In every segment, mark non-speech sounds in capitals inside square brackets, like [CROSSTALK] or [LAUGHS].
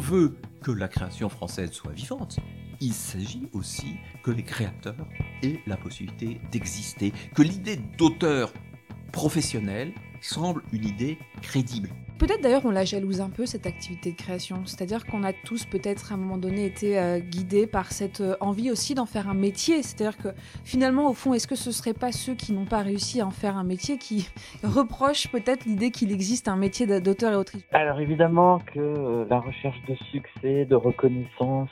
on veut que la création française soit vivante, il s'agit aussi que les créateurs aient la possibilité d'exister, que l'idée d'auteur professionnel semble une idée crédible. Peut-être d'ailleurs on la jalouse un peu cette activité de création, c'est-à-dire qu'on a tous peut-être à un moment donné été euh, guidés par cette euh, envie aussi d'en faire un métier, c'est-à-dire que finalement au fond est-ce que ce serait pas ceux qui n'ont pas réussi à en faire un métier qui [LAUGHS] reprochent peut-être l'idée qu'il existe un métier d'auteur et autrice? Alors évidemment que euh, la recherche de succès, de reconnaissance,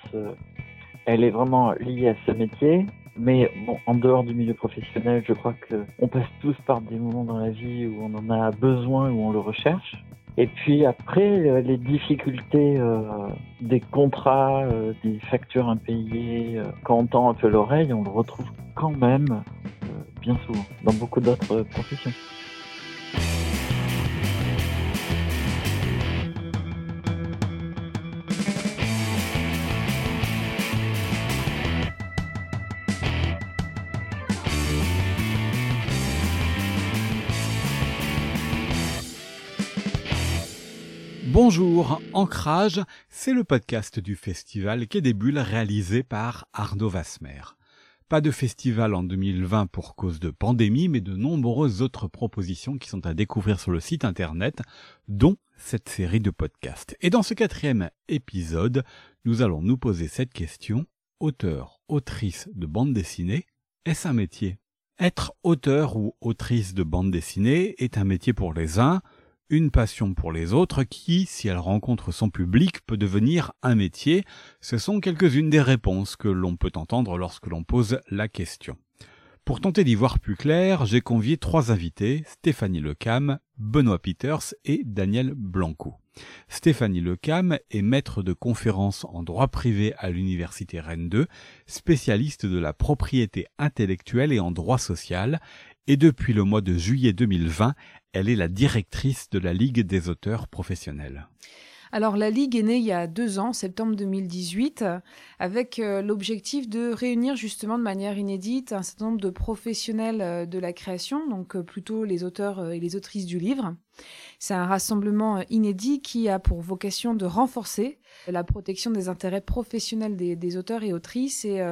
elle est vraiment liée à ce métier. Mais en dehors du milieu professionnel, je crois que on passe tous par des moments dans la vie où on en a besoin, où on le recherche. Et puis après, euh, les difficultés euh, des contrats, euh, des factures impayées, quand on tend un peu l'oreille, on le retrouve quand même bien souvent dans beaucoup d'autres professions. Bonjour, Ancrage, c'est le podcast du festival Quai des Bulles réalisé par Arnaud Vasmer. Pas de festival en 2020 pour cause de pandémie, mais de nombreuses autres propositions qui sont à découvrir sur le site internet, dont cette série de podcasts. Et dans ce quatrième épisode, nous allons nous poser cette question. Auteur, autrice de bande dessinée, est-ce un métier? Être auteur ou autrice de bande dessinée est un métier pour les uns, une passion pour les autres qui, si elle rencontre son public, peut devenir un métier. Ce sont quelques-unes des réponses que l'on peut entendre lorsque l'on pose la question. Pour tenter d'y voir plus clair, j'ai convié trois invités, Stéphanie Lecam, Benoît Peters et Daniel Blanco. Stéphanie Lecam est maître de conférences en droit privé à l'université Rennes 2, spécialiste de la propriété intellectuelle et en droit social, et depuis le mois de juillet 2020, elle est la directrice de la Ligue des auteurs professionnels. Alors la Ligue est née il y a deux ans, septembre 2018, avec euh, l'objectif de réunir justement de manière inédite un certain nombre de professionnels euh, de la création, donc euh, plutôt les auteurs et les autrices du livre. C'est un rassemblement inédit qui a pour vocation de renforcer la protection des intérêts professionnels des, auteurs et autrices et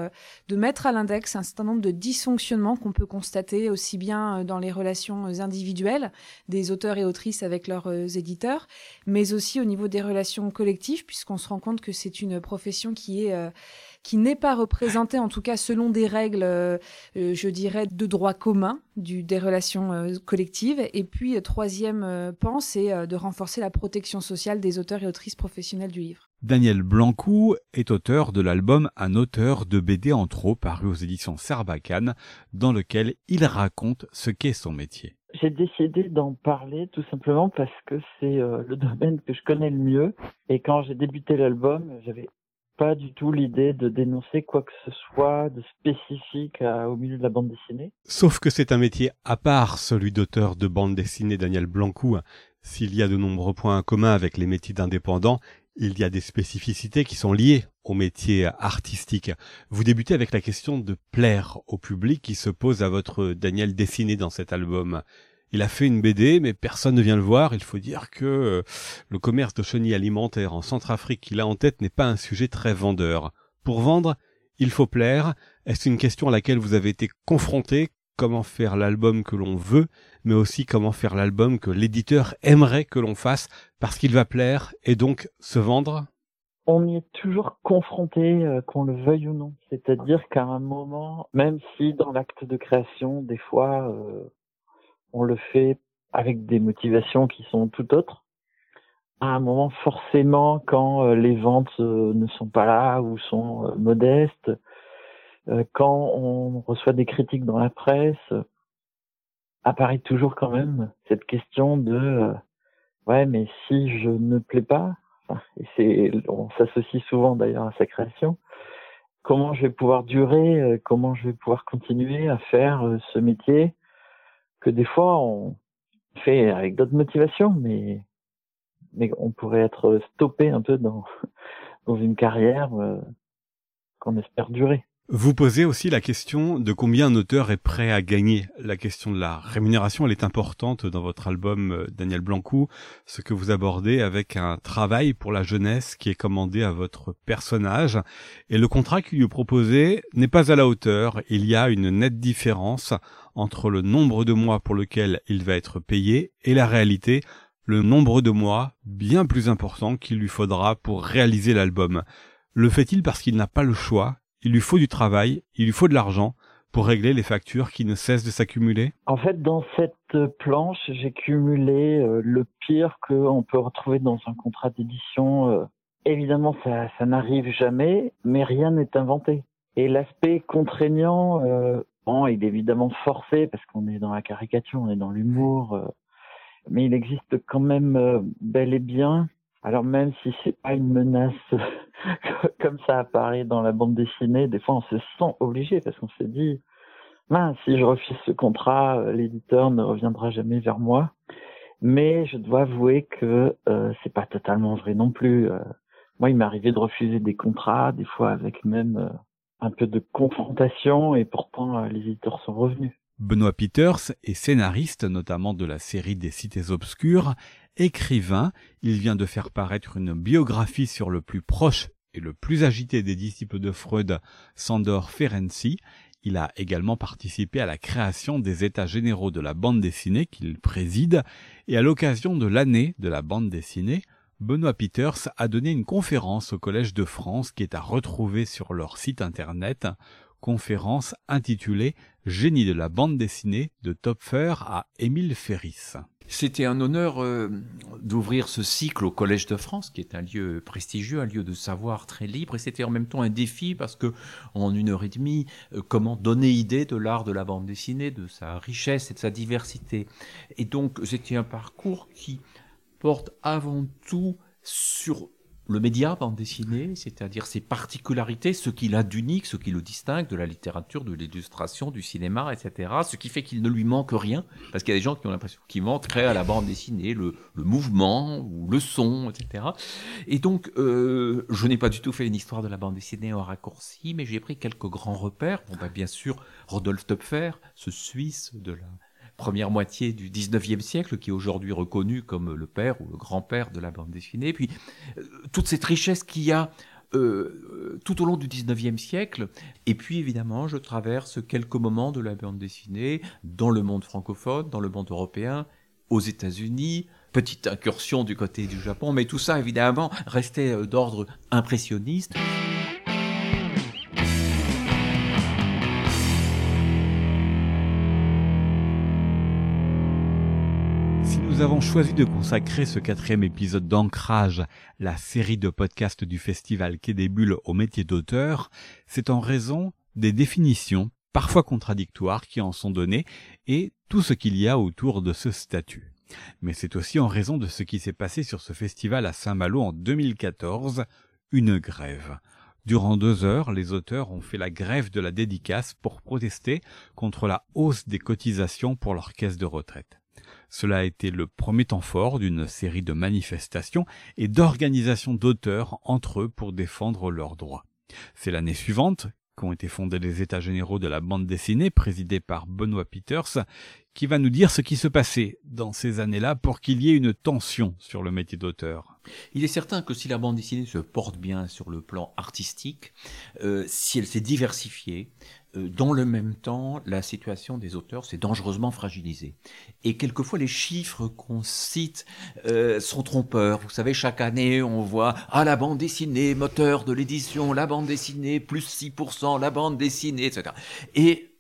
de mettre à l'index un certain nombre de dysfonctionnements qu'on peut constater aussi bien dans les relations individuelles des auteurs et autrices avec leurs éditeurs, mais aussi au niveau des relations collectives, puisqu'on se rend compte que c'est une profession qui est euh, qui n'est pas représentée, en tout cas selon des règles, euh, euh, je dirais, de droit commun des relations collectives. Et puis, troisième pan, c'est de renforcer la protection sociale des auteurs et autrices professionnels du livre. Daniel Blancou est auteur de l'album Un auteur de BD en trop paru aux éditions Sarbacane, dans lequel il raconte ce qu'est son métier j'ai décidé d'en parler tout simplement parce que c'est euh, le [LAUGHS] domaine que je connais le mieux. Et quand j'ai débuté l'album, j'avais pas du tout l'idée de dénoncer quoi que ce soit de spécifique au milieu de la bande dessinée. Sauf que c'est un métier à part, celui d'auteur de bande dessinée Daniel Blancou. S'il y a de nombreux points communs avec les métiers d'indépendants, il y a des spécificités qui sont liées au métier artistique. Vous débutez avec la question de plaire au public qui se pose à votre Daniel dessiné dans cet album. Il a fait une BD, mais personne ne vient le voir. Il faut dire que euh, le commerce de chenilles alimentaires en Centrafrique qu'il a en tête n'est pas un sujet très vendeur. Pour vendre, il faut plaire. Est-ce une question à laquelle vous avez été confronté Comment faire l'album que l'on veut, mais aussi comment faire l'album que l'éditeur aimerait que l'on fasse parce qu'il va plaire et donc se vendre on y est toujours confronté, euh, qu'on le veuille ou non. C'est-à-dire qu'à un moment, même si dans l'acte de création, des fois, euh, on le fait avec des motivations qui sont tout autres, à un moment, forcément, quand euh, les ventes ne sont pas là ou sont modestes, quand on reçoit des critiques dans la presse, apparaît toujours quand même cette question de ouais, mais si je ne plais pas, et on s'associe souvent d'ailleurs à sa création. Comment je vais pouvoir durer, euh, comment je vais pouvoir continuer à faire euh, ce métier que des fois on fait avec d'autres motivations, mais on pourrait être stoppé un peu dans [LAUGHS] une carrière euh, qu'on espère durer. Vous posez aussi la question de combien un auteur est prêt à gagner. La question de la rémunération, elle est importante dans votre album euh, Daniel Blancou, ce que vous abordez avec un travail pour la jeunesse qui est commandé à votre personnage. Et le contrat qui lui est proposé n'est pas à la hauteur. Il y a une nette différence entre le nombre de mois pour lequel il va être payé et la réalité, le nombre de mois bien plus important qu'il lui faudra pour réaliser l'album. Le fait-il parce qu'il n'a pas le choix il lui faut du travail, il lui faut de l'argent pour régler les factures qui ne cessent de s'accumuler En fait, dans cette planche, j'ai cumulé euh, le pire qu'on peut retrouver dans un contrat d'édition. Euh, évidemment, ça, n'arrive jamais, mais rien n'est inventé. Et l'aspect contraignant, euh, bon, il est évidemment forcé parce qu'on est dans la caricature, on est dans l'humour, mais il existe quand même bel et bien alors même si c'est pas une menace [LAUGHS] comme ça apparaît dans la bande dessinée, des fois on se sent obligé parce qu'on se dit, mince, si je refuse ce contrat, euh, l'éditeur ne reviendra jamais vers moi. Mais je dois avouer que euh, c'est pas totalement vrai non plus. Euh, moi, il m'est arrivé de refuser des contrats, des fois avec même un peu de confrontation, et pourtant les éditeurs sont revenus. Benoît Peters est scénariste notamment de la série des Cités Obscures, écrivain, il vient de faire paraître une biographie sur le plus proche et le plus agité des disciples de Freud, Sandor Ferenczi. Il a également participé à la création des états généraux de la bande dessinée qu'il préside, et à l'occasion de l'année de la bande dessinée, Benoît Peters a donné une conférence au Collège de France qui est à retrouver sur leur site internet. Conférence intitulée Génie de la bande dessinée de Topfer à Émile Ferris. C'était un honneur euh, d'ouvrir ce cycle au Collège de France, qui est un lieu prestigieux, un lieu de savoir très libre, et c'était en même temps un défi parce que en une heure et demie, euh, comment donner idée de l'art de la bande dessinée, de sa richesse et de sa diversité. Et donc c'était un parcours qui porte avant tout sur le média bande dessinée, c'est-à-dire ses particularités, ce qu'il a d'unique, ce qui le distingue de la littérature, de l'illustration, du cinéma, etc. Ce qui fait qu'il ne lui manque rien, parce qu'il y a des gens qui ont l'impression qu'il manque à la bande dessinée le, mouvement ou le son, etc. Et donc, euh, je n'ai pas du tout fait une histoire de la bande dessinée en raccourci, mais j'ai pris quelques grands repères. Bon, bah, bien sûr, Rodolphe Töpfer, ce Suisse de la première moitié du 19e siècle, qui est aujourd'hui reconnu comme le père ou le grand-père de la bande dessinée. Puis euh, toute cette richesse qu'il y a euh, tout au long du 19e siècle. Et puis évidemment, je traverse quelques moments de la bande dessinée dans le monde francophone, dans le monde européen, aux États-Unis, petite incursion du côté du Japon, mais tout ça évidemment restait euh, d'ordre impressionniste. Nous avons choisi de consacrer ce quatrième épisode d'Ancrage, la série de podcasts du festival Quai des Bulles au métier d'auteur, c'est en raison des définitions parfois contradictoires qui en sont données et tout ce qu'il y a autour de ce statut. Mais c'est aussi en raison de ce qui s'est passé sur ce festival à Saint-Malo en 2014, une grève. Durant deux heures, les auteurs ont fait la grève de la dédicace pour protester contre la hausse des cotisations pour leur caisse de retraite. Cela a été le premier temps fort d'une série de manifestations et d'organisations d'auteurs entre eux pour défendre leurs droits. C'est l'année suivante qu'ont été fondés les États généraux de la bande dessinée, présidés par Benoît Peters, qui va nous dire ce qui se passait dans ces années-là pour qu'il y ait une tension sur le métier d'auteur. Il est certain que si la bande dessinée se porte bien sur le plan artistique, euh, si elle s'est diversifiée, dans le même temps, la situation des auteurs s'est dangereusement fragilisée. Et quelquefois, les chiffres qu'on cite euh, sont trompeurs. Vous savez, chaque année, on voit ah la bande dessinée, moteur de l'édition, la bande dessinée plus 6%, la bande dessinée, etc. Et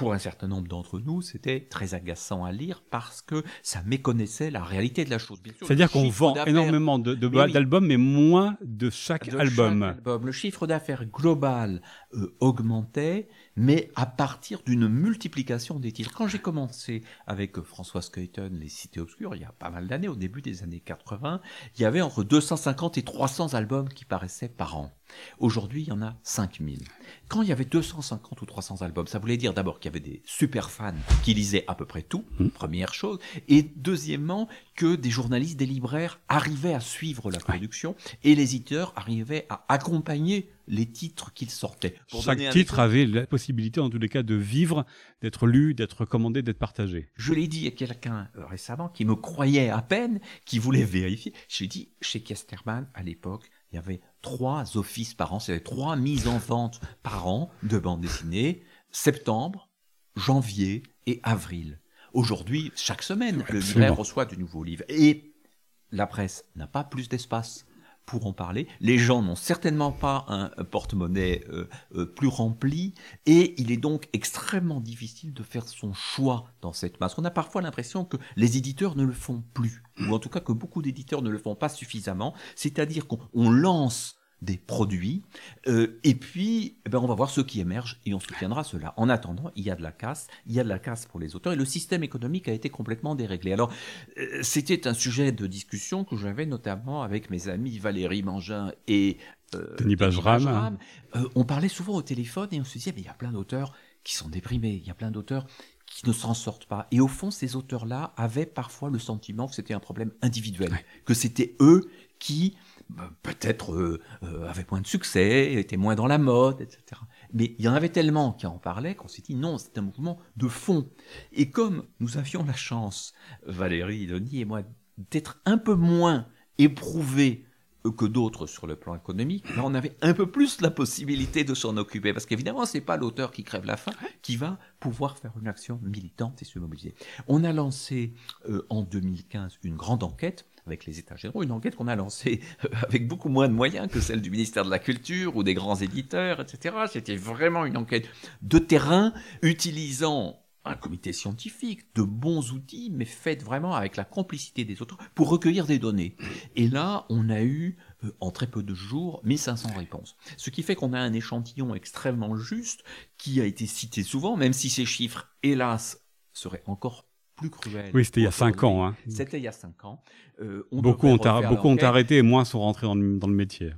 pour un certain nombre d'entre nous, c'était très agaçant à lire parce que ça méconnaissait la réalité de la chose. C'est-à-dire qu'on vend énormément d'albums, mais, moins de chaque album. Le chiffre d'affaires global euh, augmentait, mais à partir d'une multiplication des titres. Quand j'ai commencé avec euh, François Skuyten, Les Cités Obscures, il y a pas mal d'années, au début des années 80, il y avait entre 250 et 300 albums qui paraissaient par an. Aujourd'hui, il y en a 5000. Quand il y avait 250 ou 300 albums, ça voulait dire d'abord qu'il y avait des super fans qui lisaient à peu près tout, mmh. première chose, et deuxièmement que des journalistes, des libraires arrivaient à suivre la production et les éditeurs arrivaient à accompagner les titres qu'ils sortaient. Chaque titre avait la possibilité, en tous les cas, de vivre, d'être lu, d'être commandé, d'être partagé. Je l'ai dit à quelqu'un euh, récemment qui me croyait à peine, qui voulait vérifier. J'ai dit, chez Kesterman, à l'époque, il y avait trois offices par an, c'est-à-dire trois mises en vente par an de bandes dessinées, septembre, janvier et avril. Aujourd'hui, chaque semaine, le libraire reçoit de nouveaux livres. Et la presse n'a pas plus d'espace pour en parler. Les gens n'ont certainement pas un porte-monnaie euh, euh, plus rempli et il est donc extrêmement difficile de faire son choix dans cette masse. On a parfois l'impression que les éditeurs ne le font plus, ou en tout cas que beaucoup d'éditeurs ne le font pas suffisamment, c'est-à-dire qu'on lance des produits. Euh, et puis, eh ben, on va voir ceux qui émergent et on soutiendra cela. En attendant, il y a de la casse, il y a de la casse pour les auteurs et le système économique a été complètement déréglé. Alors, euh, c'était un sujet de discussion que j'avais notamment avec mes amis Valérie Mangin et euh, Denis Bajram. on parlait souvent au téléphone et on se disait, mais il y a plein d'auteurs qui sont déprimés, il y a plein d'auteurs qui ne s'en sortent pas. Et au fond, ces auteurs-là avaient parfois le sentiment que c'était un problème individuel, que c'était eux qui bah, peut-être euh, euh, avait moins de succès, était moins dans la mode, etc. Mais il y en avait tellement qui en parlaient qu'on s'est dit non, c'est un mouvement de fond. Et comme nous avions la chance, Valérie, Denis et moi, d'être un peu moins éprouvés que d'autres sur le plan économique, là on avait un peu plus la possibilité de s'en occuper, parce qu'évidemment c'est pas l'auteur qui crève la faim qui va pouvoir faire une action militante et se mobiliser. On a lancé euh, en 2015 une grande enquête avec les États généraux, une enquête qu'on a lancée euh, avec beaucoup moins de moyens que celle du ministère de la Culture ou des grands éditeurs, etc. C'était vraiment une enquête de terrain utilisant un comité scientifique, de bons outils, mais faite vraiment avec la complicité des autres pour recueillir des données. Et là, on a eu, euh, en très peu de jours, 1500 réponses. Ce qui fait qu'on a un échantillon extrêmement juste qui a été cité souvent, même si ces chiffres, hélas, seraient encore plus. Oui, c'était il y a 5 ans. Hein. C'était il y a 5 ans. Euh, beaucoup ont, beaucoup ont arrêté et moins sont rentrés dans le, métier.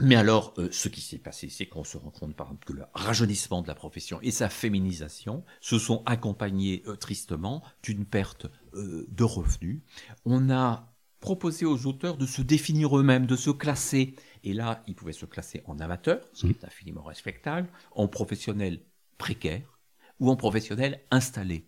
Mais alors, euh, ce qui s'est passé, c'est qu'on se rend compte, par exemple, que le rajeunissement de la profession et sa féminisation se sont accompagnés euh, tristement d'une perte de revenus. On a proposé aux auteurs de se définir eux-mêmes, de se classer. Et là, ils pouvaient se classer en amateur, ce qui est infiniment respectable, en professionnel précaire ou en professionnel installé.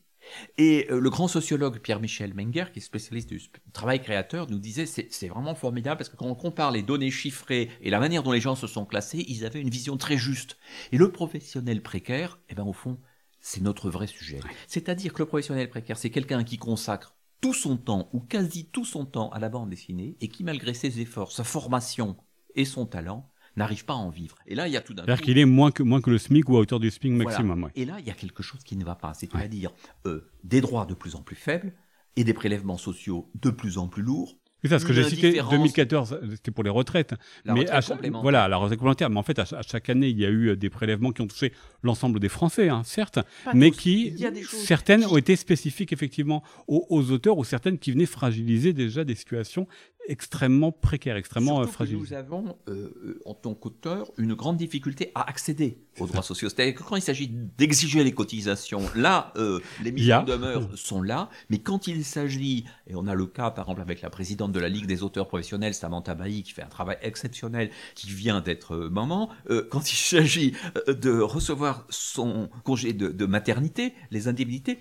Et euh, le grand sociologue Pierre-Michel Menger, qui est spécialiste du travail créateur, nous disait c'est vraiment formidable parce que quand on compare les données chiffrées et la manière dont les gens se sont classés, ils avaient une vision très juste. Et le professionnel précaire, eh ben, au fond, c'est notre vrai sujet. C'est-à-dire que le professionnel précaire, c'est quelqu'un qui consacre tout son temps ou quasi tout son temps à la bande dessinée et qui, malgré ses efforts, sa formation et son talent, n'arrive pas à en vivre. Et là, il y a tout d'un C'est-à-dire qu'il est moins que, moins que le SMIC ou à hauteur du SMIC maximum. Et là, il y a quelque chose qui ne va pas. C'est-à-dire euh, des droits de plus en plus faibles et des prélèvements sociaux de plus en plus lourds c'est ça, ce que j'ai cité, 2014, c'était pour les retraites. La mais retraite voilà, la retraite complémentaire. Mais en fait, à, chaque année, il y a eu euh, des prélèvements qui ont touché l'ensemble des Français, hein, certes, mais qui, certaines ont été spécifiques effectivement aux, aux, auteurs ou certaines qui venaient fragiliser déjà des situations extrêmement précaire, extrêmement euh, fragile. nous avons, euh, en tant qu'auteur, une grande difficulté à accéder aux droits sociaux. C'est-à-dire que quand il s'agit d'exiger les cotisations, là, euh, les mises en demeure sont là, mais quand il s'agit, et on a le cas par exemple avec la présidente de la Ligue des auteurs professionnels, Samantha Bailly, qui fait un travail exceptionnel, qui vient d'être maman, quand il s'agit de recevoir son congé de maternité, les indemnités,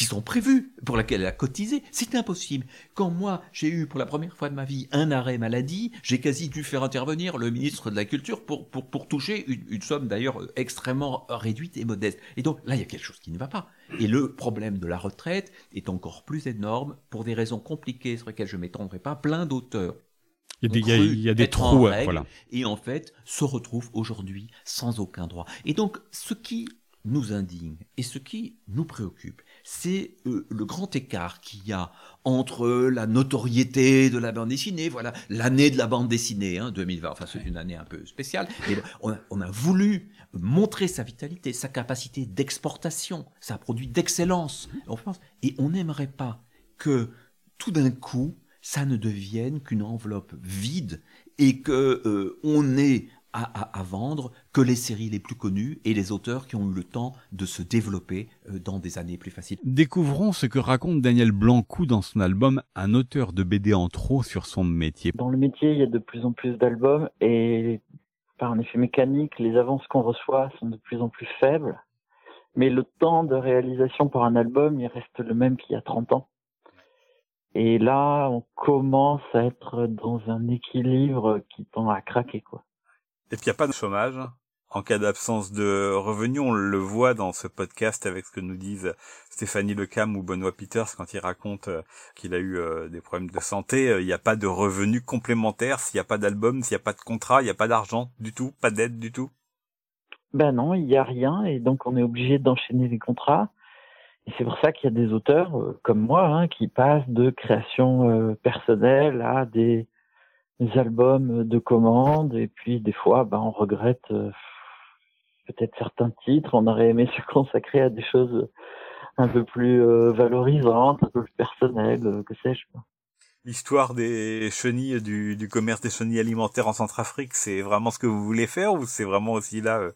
qui sont prévues, pour laquelle elle a cotisé, c'est impossible. Quand moi, j'ai eu pour la première fois de ma vie un arrêt maladie, j'ai quasi dû faire intervenir le ministre de la Culture pour, pour, pour toucher une, une somme d'ailleurs extrêmement réduite et modeste. Et donc là, il y a quelque chose qui ne va pas. Et le problème de la retraite est encore plus énorme pour des raisons compliquées sur lesquelles je ne m'étendrai pas. Plein d'auteurs il y a des, il y a des trous, voilà. Et en fait, se retrouvent aujourd'hui sans aucun droit. Et donc, ce qui nous indigne et ce qui nous préoccupe, c'est euh, le grand écart qu'il y a entre la notoriété de la bande dessinée, voilà, l'année de la bande dessinée, hein, 2020, enfin c'est une année un peu spéciale, mais on a, on a voulu montrer sa vitalité, sa capacité d'exportation, sa produit d'excellence et on n'aimerait pas que tout d'un coup, ça ne devienne qu'une enveloppe vide et que euh, on ait à, vendre que les séries les plus connues et les auteurs qui ont eu le temps de se développer euh, dans des années plus faciles. Découvrons ce que raconte Daniel Blancou dans son album Un auteur de BD en trop sur son métier. Dans le métier, il y a de plus en plus d'albums et par un effet mécanique, les avances qu'on reçoit sont de plus en plus faibles, mais le temps de réalisation pour un album, il reste le même qu'il y a 30 ans. Et là, on commence à être dans un équilibre qui tend à craquer, quoi. Et puis il n'y a pas de chômage en cas d'absence de revenus. On le voit dans ce podcast avec ce que nous disent Stéphanie Lecam ou Benoît Peters quand il raconte euh, qu'il a eu euh, des problèmes de santé. Euh, il n'y a pas de revenus complémentaires s'il n'y a pas d'album, s'il n'y a pas de contrat, il n'y a pas d'argent du tout, pas d'aide du tout. Ben non, il n'y a rien et donc on est obligé d'enchaîner les contrats. Et c'est pour ça qu'il y a des auteurs comme moi hein, qui passent de création personnelle à des, albums de commande et puis des fois ben, on regrette peut-être certains titres, on aurait aimé [LAUGHS] se consacrer à des choses un peu plus euh, valorisantes, un peu plus personnelles, euh, que sais-je. L'histoire des chenilles, du, du, commerce des chenilles alimentaires en Centrafrique, c'est vraiment ce que vous voulez faire ou c'est vraiment aussi là euh,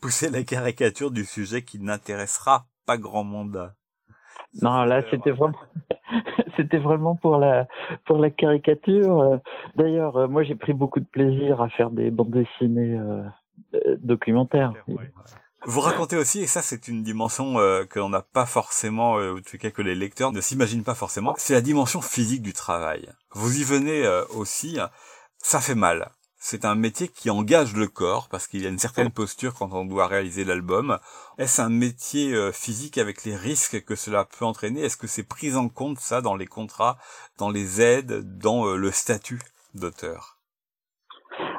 pousser la caricature du sujet qui n'intéressera pas grand monde? Non, là c'était vraiment c'était vraiment pour la pour la caricature. D'ailleurs, moi j'ai pris beaucoup de plaisir à faire des bandes dessinées euh, documentaire. Vous racontez aussi, et ça c'est une dimension euh, que l'on n'a pas forcément, euh, ou en tout cas que les lecteurs ne s'imaginent pas forcément, c'est la dimension physique du travail. Vous y venez euh, aussi, ça fait mal. C'est un métier qui engage le corps parce qu'il y a une certaine posture quand on doit réaliser l'album. Est-ce un métier physique avec les risques que cela peut entraîner? Est-ce que c'est pris en compte ça dans les contrats, dans les aides, dans le statut d'auteur?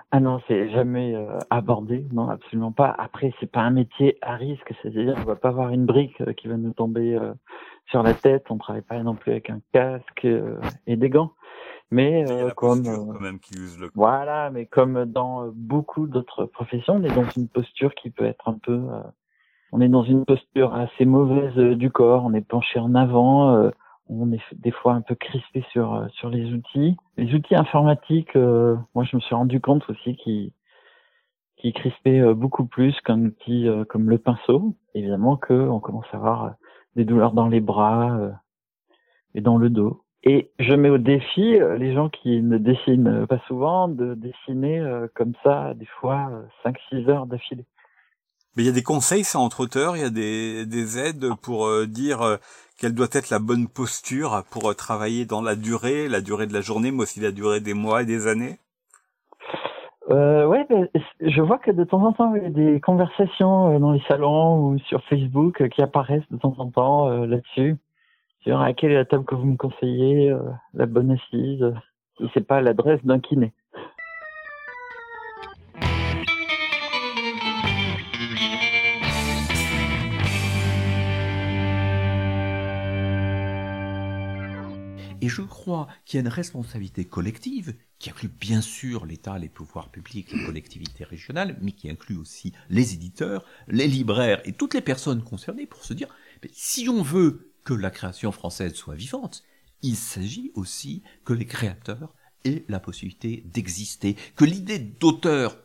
Ah non, c'est jamais euh, abordé, non, absolument pas. Après, c'est pas un métier à risque, c'est-à-dire on va pas avoir une brique euh, qui va nous tomber euh, sur la tête. On travaille pas non plus avec un casque et des gants. Mais comme quand même qui use le... voilà, mais comme dans beaucoup d'autres professions, on est dans une posture qui peut être un peu, on est dans une posture assez mauvaise du corps. On est penché en avant on est des fois un peu crispé sur euh, sur les outils. Les outils informatiques, euh, moi je me suis rendu compte aussi qu'ils qui crispaient euh, beaucoup plus qu'un outil comme le pinceau. Évidemment que on commence à avoir des douleurs dans les bras et dans le dos. Et je mets au défi les gens qui ne dessinent pas souvent de dessiner comme ça des fois 5-6 heures d'affilée. Mais il y a des conseils, ça, entre auteurs, il y a des, des aides pour dire quelle doit être la bonne posture pour euh, travailler dans la durée, la durée de la journée, mais aussi la durée des mois et des années? Euh, ouais, ben, je vois que de temps en temps, il y a des conversations euh, dans les salons ou sur Facebook euh, qui apparaissent de temps en temps là-dessus. Sur à la table que vous me conseillez, la bonne assise. Et c'est pas l'adresse d'un kiné. Et je crois qu'il y a une responsabilité collective qui inclut bien sûr l'État, les pouvoirs publics, les collectivités régionales, mais qui inclut aussi les éditeurs, les libraires et toutes les personnes concernées pour se dire, si on veut que la création française soit vivante, il s'agit aussi que les créateurs aient la possibilité d'exister, que l'idée d'auteur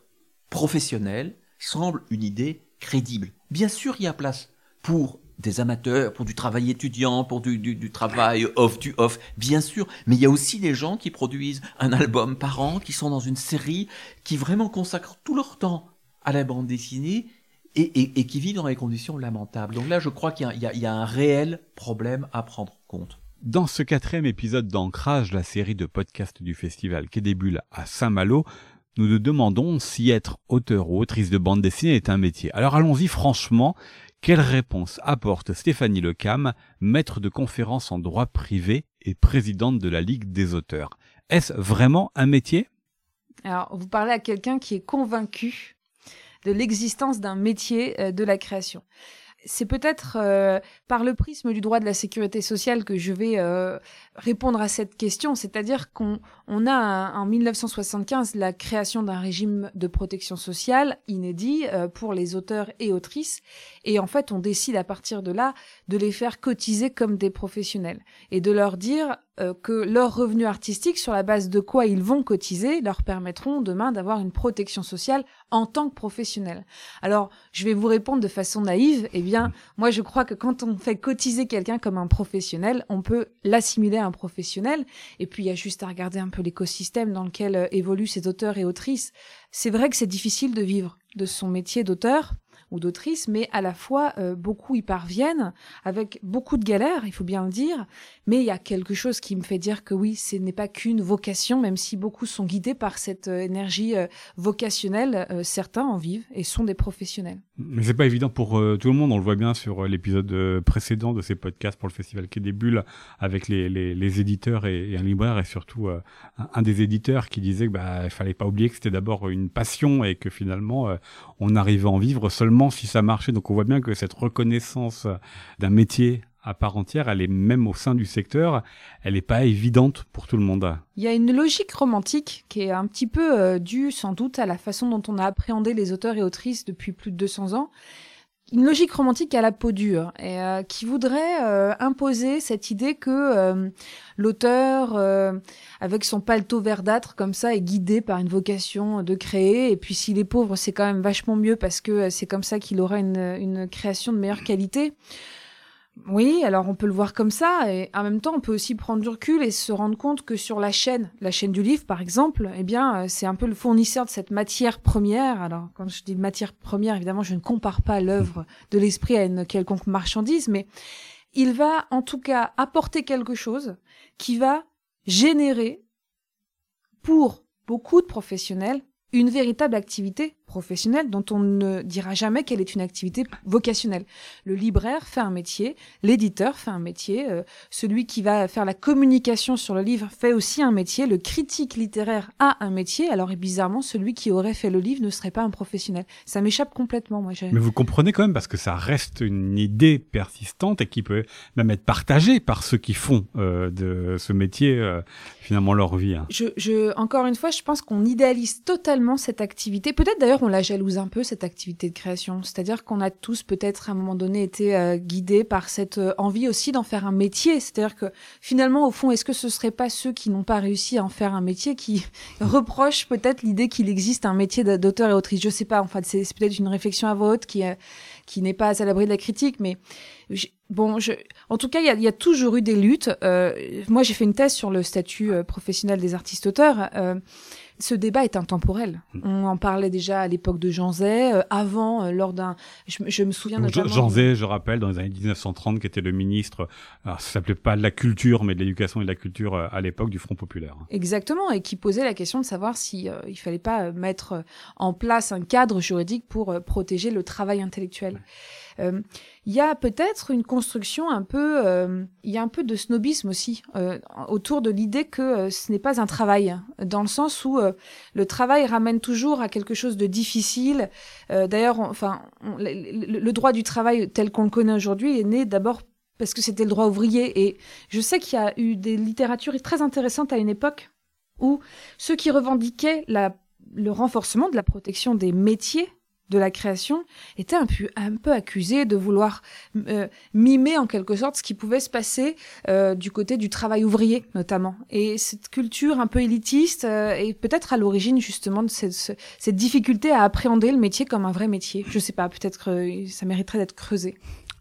professionnel semble une idée crédible. Bien sûr, il y a place pour des amateurs, pour du travail étudiant, pour du, du, travail off, du off, bien sûr. Mais il y a aussi des gens qui produisent un album par an, qui sont dans une série, qui vraiment consacrent tout leur temps à la bande dessinée et, et, qui vivent dans des conditions lamentables. Donc là, je crois qu'il y, y, a un réel problème à prendre en compte. Dans ce quatrième épisode d'Ancrage, la série de podcasts du festival Quai des Bulles à Saint-Malo, nous nous demandons si être auteur ou autrice de bande dessinée est un métier. Alors allons-y franchement, quelle réponse apporte Stéphanie Lecam, maître de conférences en droit privé et présidente de la Ligue des auteurs? Est-ce vraiment un métier? Alors, vous parlez à quelqu'un qui est convaincu de l'existence d'un métier euh, de la création. C'est peut-être euh, par le prisme du droit de la sécurité sociale que je vais euh, répondre à cette question, c'est-à-dire qu'on on a en 1975 la création d'un régime de protection sociale inédit euh, pour les auteurs et autrices, et en fait on décide à partir de là de les faire cotiser comme des professionnels et de leur dire euh, que leurs revenus artistiques, sur la base de quoi ils vont cotiser, leur permettront demain d'avoir une protection sociale en tant que professionnel. Alors, je vais vous répondre de façon naïve. Eh bien, moi, je crois que quand on fait cotiser quelqu'un comme un professionnel, on peut l'assimiler à professionnel. Et puis, il y a juste à regarder un peu l'écosystème dans lequel euh, évoluent ces auteurs et autrices. C'est vrai que c'est difficile de vivre de son métier d'auteur ou d'autrice, mais à la fois euh, beaucoup y parviennent avec beaucoup de galères, il faut bien le dire, mais il y a quelque chose qui me fait dire que oui, ce n'est pas qu'une vocation, même si beaucoup sont guidés par cette euh, énergie euh, vocationnelle, certains en vivent et sont des professionnels. Mais c'est pas évident pour tout le monde, on le voit bien sur l'épisode précédent de ces podcasts pour le festival Quai des avec les, les, éditeurs et, un libraire et surtout un, des éditeurs qui disait que bah fallait pas oublier que c'était d'abord une passion et que finalement on arrivait à en vivre seulement si ça marchait. Donc on voit bien que cette reconnaissance d'un métier à part entière, elle est même au sein du secteur, elle n'est pas évidente pour tout le monde. Il y a une logique romantique qui est un petit peu euh, due sans doute à la façon dont on a appréhendé les auteurs et autrices depuis plus de 200 ans une logique romantique à la peau dure et euh, qui voudrait euh, imposer cette idée que euh, l'auteur avec son paletot verdâtre comme ça est guidé par une vocation de créer. Et puis s'il est pauvre c'est quand même vachement mieux parce que c'est comme ça qu'il aura une, une création de meilleure qualité oui, alors on peut le voir comme ça, et en même temps on peut aussi prendre du recul et se rendre compte que sur la chaîne, la chaîne du livre par exemple, eh bien euh, c'est un peu le fournisseur de cette matière première. Alors quand je dis matière première, évidemment je ne compare pas l'œuvre de l'esprit à une quelconque marchandise, mais il va en tout cas apporter quelque chose qui va générer pour beaucoup de professionnels une véritable activité professionnelle dont on ne dira jamais qu'elle est une activité vocationnelle. Le libraire fait un métier, l'éditeur fait un métier, euh, celui qui va faire la communication sur le livre fait aussi un métier, le critique littéraire a un métier, alors bizarrement celui qui aurait fait le livre ne serait pas un professionnel. Ça m'échappe complètement, moi. Mais vous comprenez quand même parce que ça reste une idée persistante et qui peut même être partagée par ceux qui font euh, de ce métier euh, finalement leur vie. Hein. Je, je, encore une fois, je pense qu'on idéalise totalement cette activité. Peut-être d'ailleurs on la jalouse un peu cette activité de création. C'est-à-dire qu'on a tous peut-être à un moment donné été euh, guidés par cette euh, envie aussi d'en faire un métier. C'est-à-dire que finalement, au fond, est-ce que ce serait pas ceux qui n'ont pas réussi à en faire un métier qui [LAUGHS] reprochent peut-être l'idée qu'il existe un métier d'auteur et autrice? Je sais pas. Enfin, c'est peut-être une réflexion à vote qui euh, qui n'est pas à l'abri de la critique, mais bon, en tout cas, il y a, toujours eu des luttes. moi, j'ai fait une thèse sur le statut professionnel des artistes-auteurs ce débat est intemporel. Mm. On en parlait déjà à l'époque de Jean Zay, euh, avant, euh, lors d'un... Je, me souviens notamment... Jean Zay, je rappelle, dans les années 1930, qui était le ministre, alors ça s'appelait pas de la culture, mais de l'éducation et de la culture euh, à l'époque du Front Populaire. Exactement, et qui posait la question de savoir si il fallait pas mettre en place un cadre juridique pour protéger le travail intellectuel. Euh, il y a peut-être une construction un peu, euh, il y a un peu de snobisme aussi euh, autour de l'idée que ce n'est pas un travail, dans le sens où le travail ramène toujours à quelque chose de difficile. D'ailleurs, enfin, le, droit du travail tel qu'on le connaît aujourd'hui est né d'abord parce que c'était le droit ouvrier. Et je sais qu'il y a eu des littératures très intéressantes à une époque où ceux qui revendiquaient le renforcement de la protection des métiers de la création était un peu, un peu accusé de vouloir euh, mimer en quelque sorte ce qui pouvait se passer euh, du côté du travail ouvrier notamment. Et cette culture un peu élitiste euh, est peut-être à l'origine justement de cette, cette, difficulté à appréhender le métier comme un vrai métier. Je sais pas, peut-être que ça mériterait d'être creusé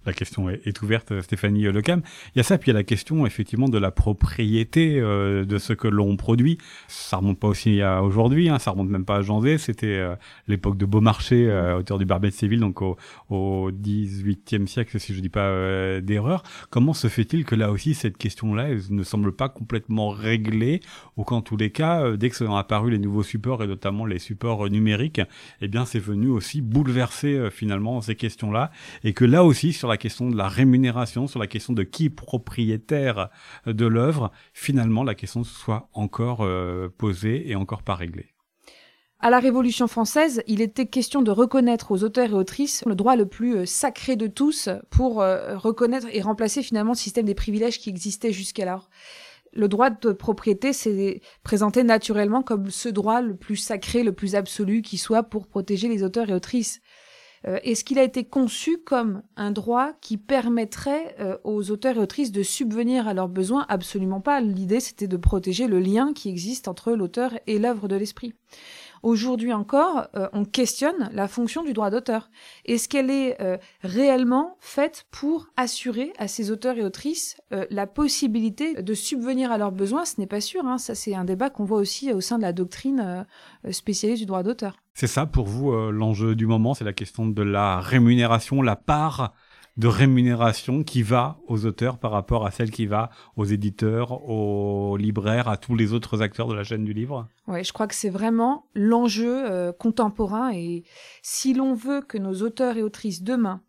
la question est, ouverte, Stéphanie Lecam. Il y a ça, puis il y a la question effectivement de la propriété euh, de ce que l'on produit. Ça remonte pas aussi à aujourd'hui, hein, ça remonte même pas à janvier. C'était euh, l'époque de Beaumarchais, euh, auteur du Barbet de Séville, donc au, au 18e siècle, si je dis pas euh, d'erreur. Comment se fait-il que là aussi cette question-là ne semble pas complètement réglée, ou qu'en tous les cas, dès que sont apparus les nouveaux supports et notamment les supports numériques, eh bien c'est venu aussi bouleverser finalement ces questions-là, et que là aussi sur la question de la rémunération, sur la question de qui est propriétaire de l'œuvre, finalement la question soit encore euh, posée et encore pas réglée. À la Révolution française, il était question de reconnaître aux auteurs et autrices le droit le plus euh, sacré de tous pour euh, reconnaître et remplacer finalement le système des privilèges qui existait jusqu'alors. Le droit de propriété s'est présenté naturellement comme ce droit le plus sacré, le plus absolu qui soit pour protéger les auteurs et autrices. Euh, Est-ce qu'il a été conçu comme un droit qui permettrait euh, aux auteurs et autrices de subvenir à leurs besoins? Absolument pas. L'idée, c'était de protéger le lien qui existe entre l'auteur et l'œuvre de l'esprit. Aujourd'hui encore, euh, on questionne la fonction du droit d'auteur. Est-ce qu'elle est, euh, réellement faite pour assurer à ces auteurs et autrices euh, la possibilité de subvenir à leurs besoins? Ce n'est pas sûr. Hein. Ça, c'est un débat qu'on voit aussi au sein de la doctrine spécialiste du droit d'auteur. C'est ça pour vous l'enjeu du moment, c'est la question de la rémunération, la part de rémunération qui va aux auteurs par rapport à celle qui va aux éditeurs, aux libraires, à tous les autres acteurs de la chaîne du livre? Oui, je crois que c'est vraiment l'enjeu euh, contemporain. Et si l'on veut que nos auteurs et autrices demain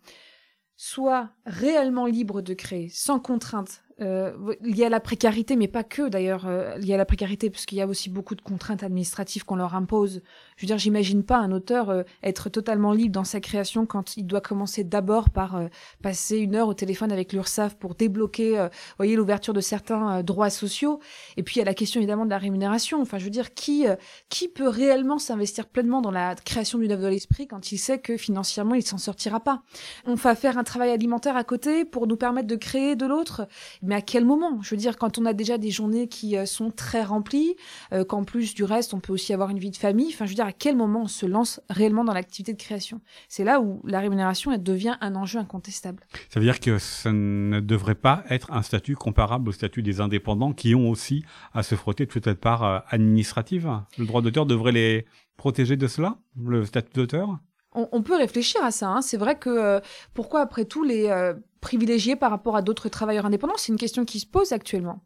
soient réellement libres de créer, sans contrainte, euh, il y a la précarité, mais pas que d'ailleurs. Euh, y a la précarité parce qu'il y a aussi beaucoup de contraintes administratives qu'on leur impose. Je veux dire, j'imagine pas un auteur euh, être totalement libre dans sa création quand il doit commencer d'abord par euh, passer une heure au téléphone avec l'URSSAF pour débloquer, voyez, l'ouverture de certains droits sociaux. Et puis il y a la question évidemment de la rémunération. Enfin, je veux dire, qui qui peut réellement s'investir pleinement dans la création d'une œuvre de l'esprit quand il sait que financièrement il s'en sortira pas? On va faire un travail alimentaire à côté pour nous permettre de créer de l'autre? Mais à quel moment? Je veux dire, quand on a déjà des journées qui euh, sont très remplies, euh, qu'en plus du reste, on peut aussi avoir une vie de famille. Enfin, je veux dire, à quel moment on se lance réellement dans l'activité de création? C'est là où la rémunération elle devient un enjeu incontestable. Ça veut dire que ça ne devrait pas être un statut comparable au statut des indépendants qui ont aussi à se frotter de cette part euh, administrative. Le droit d'auteur devrait les protéger de cela, le statut d'auteur? On, peut réfléchir à ça. Hein. C'est vrai que euh, pourquoi, après tout, les euh, privilégiés par rapport à d'autres travailleurs indépendants, c'est une question qui se pose actuellement.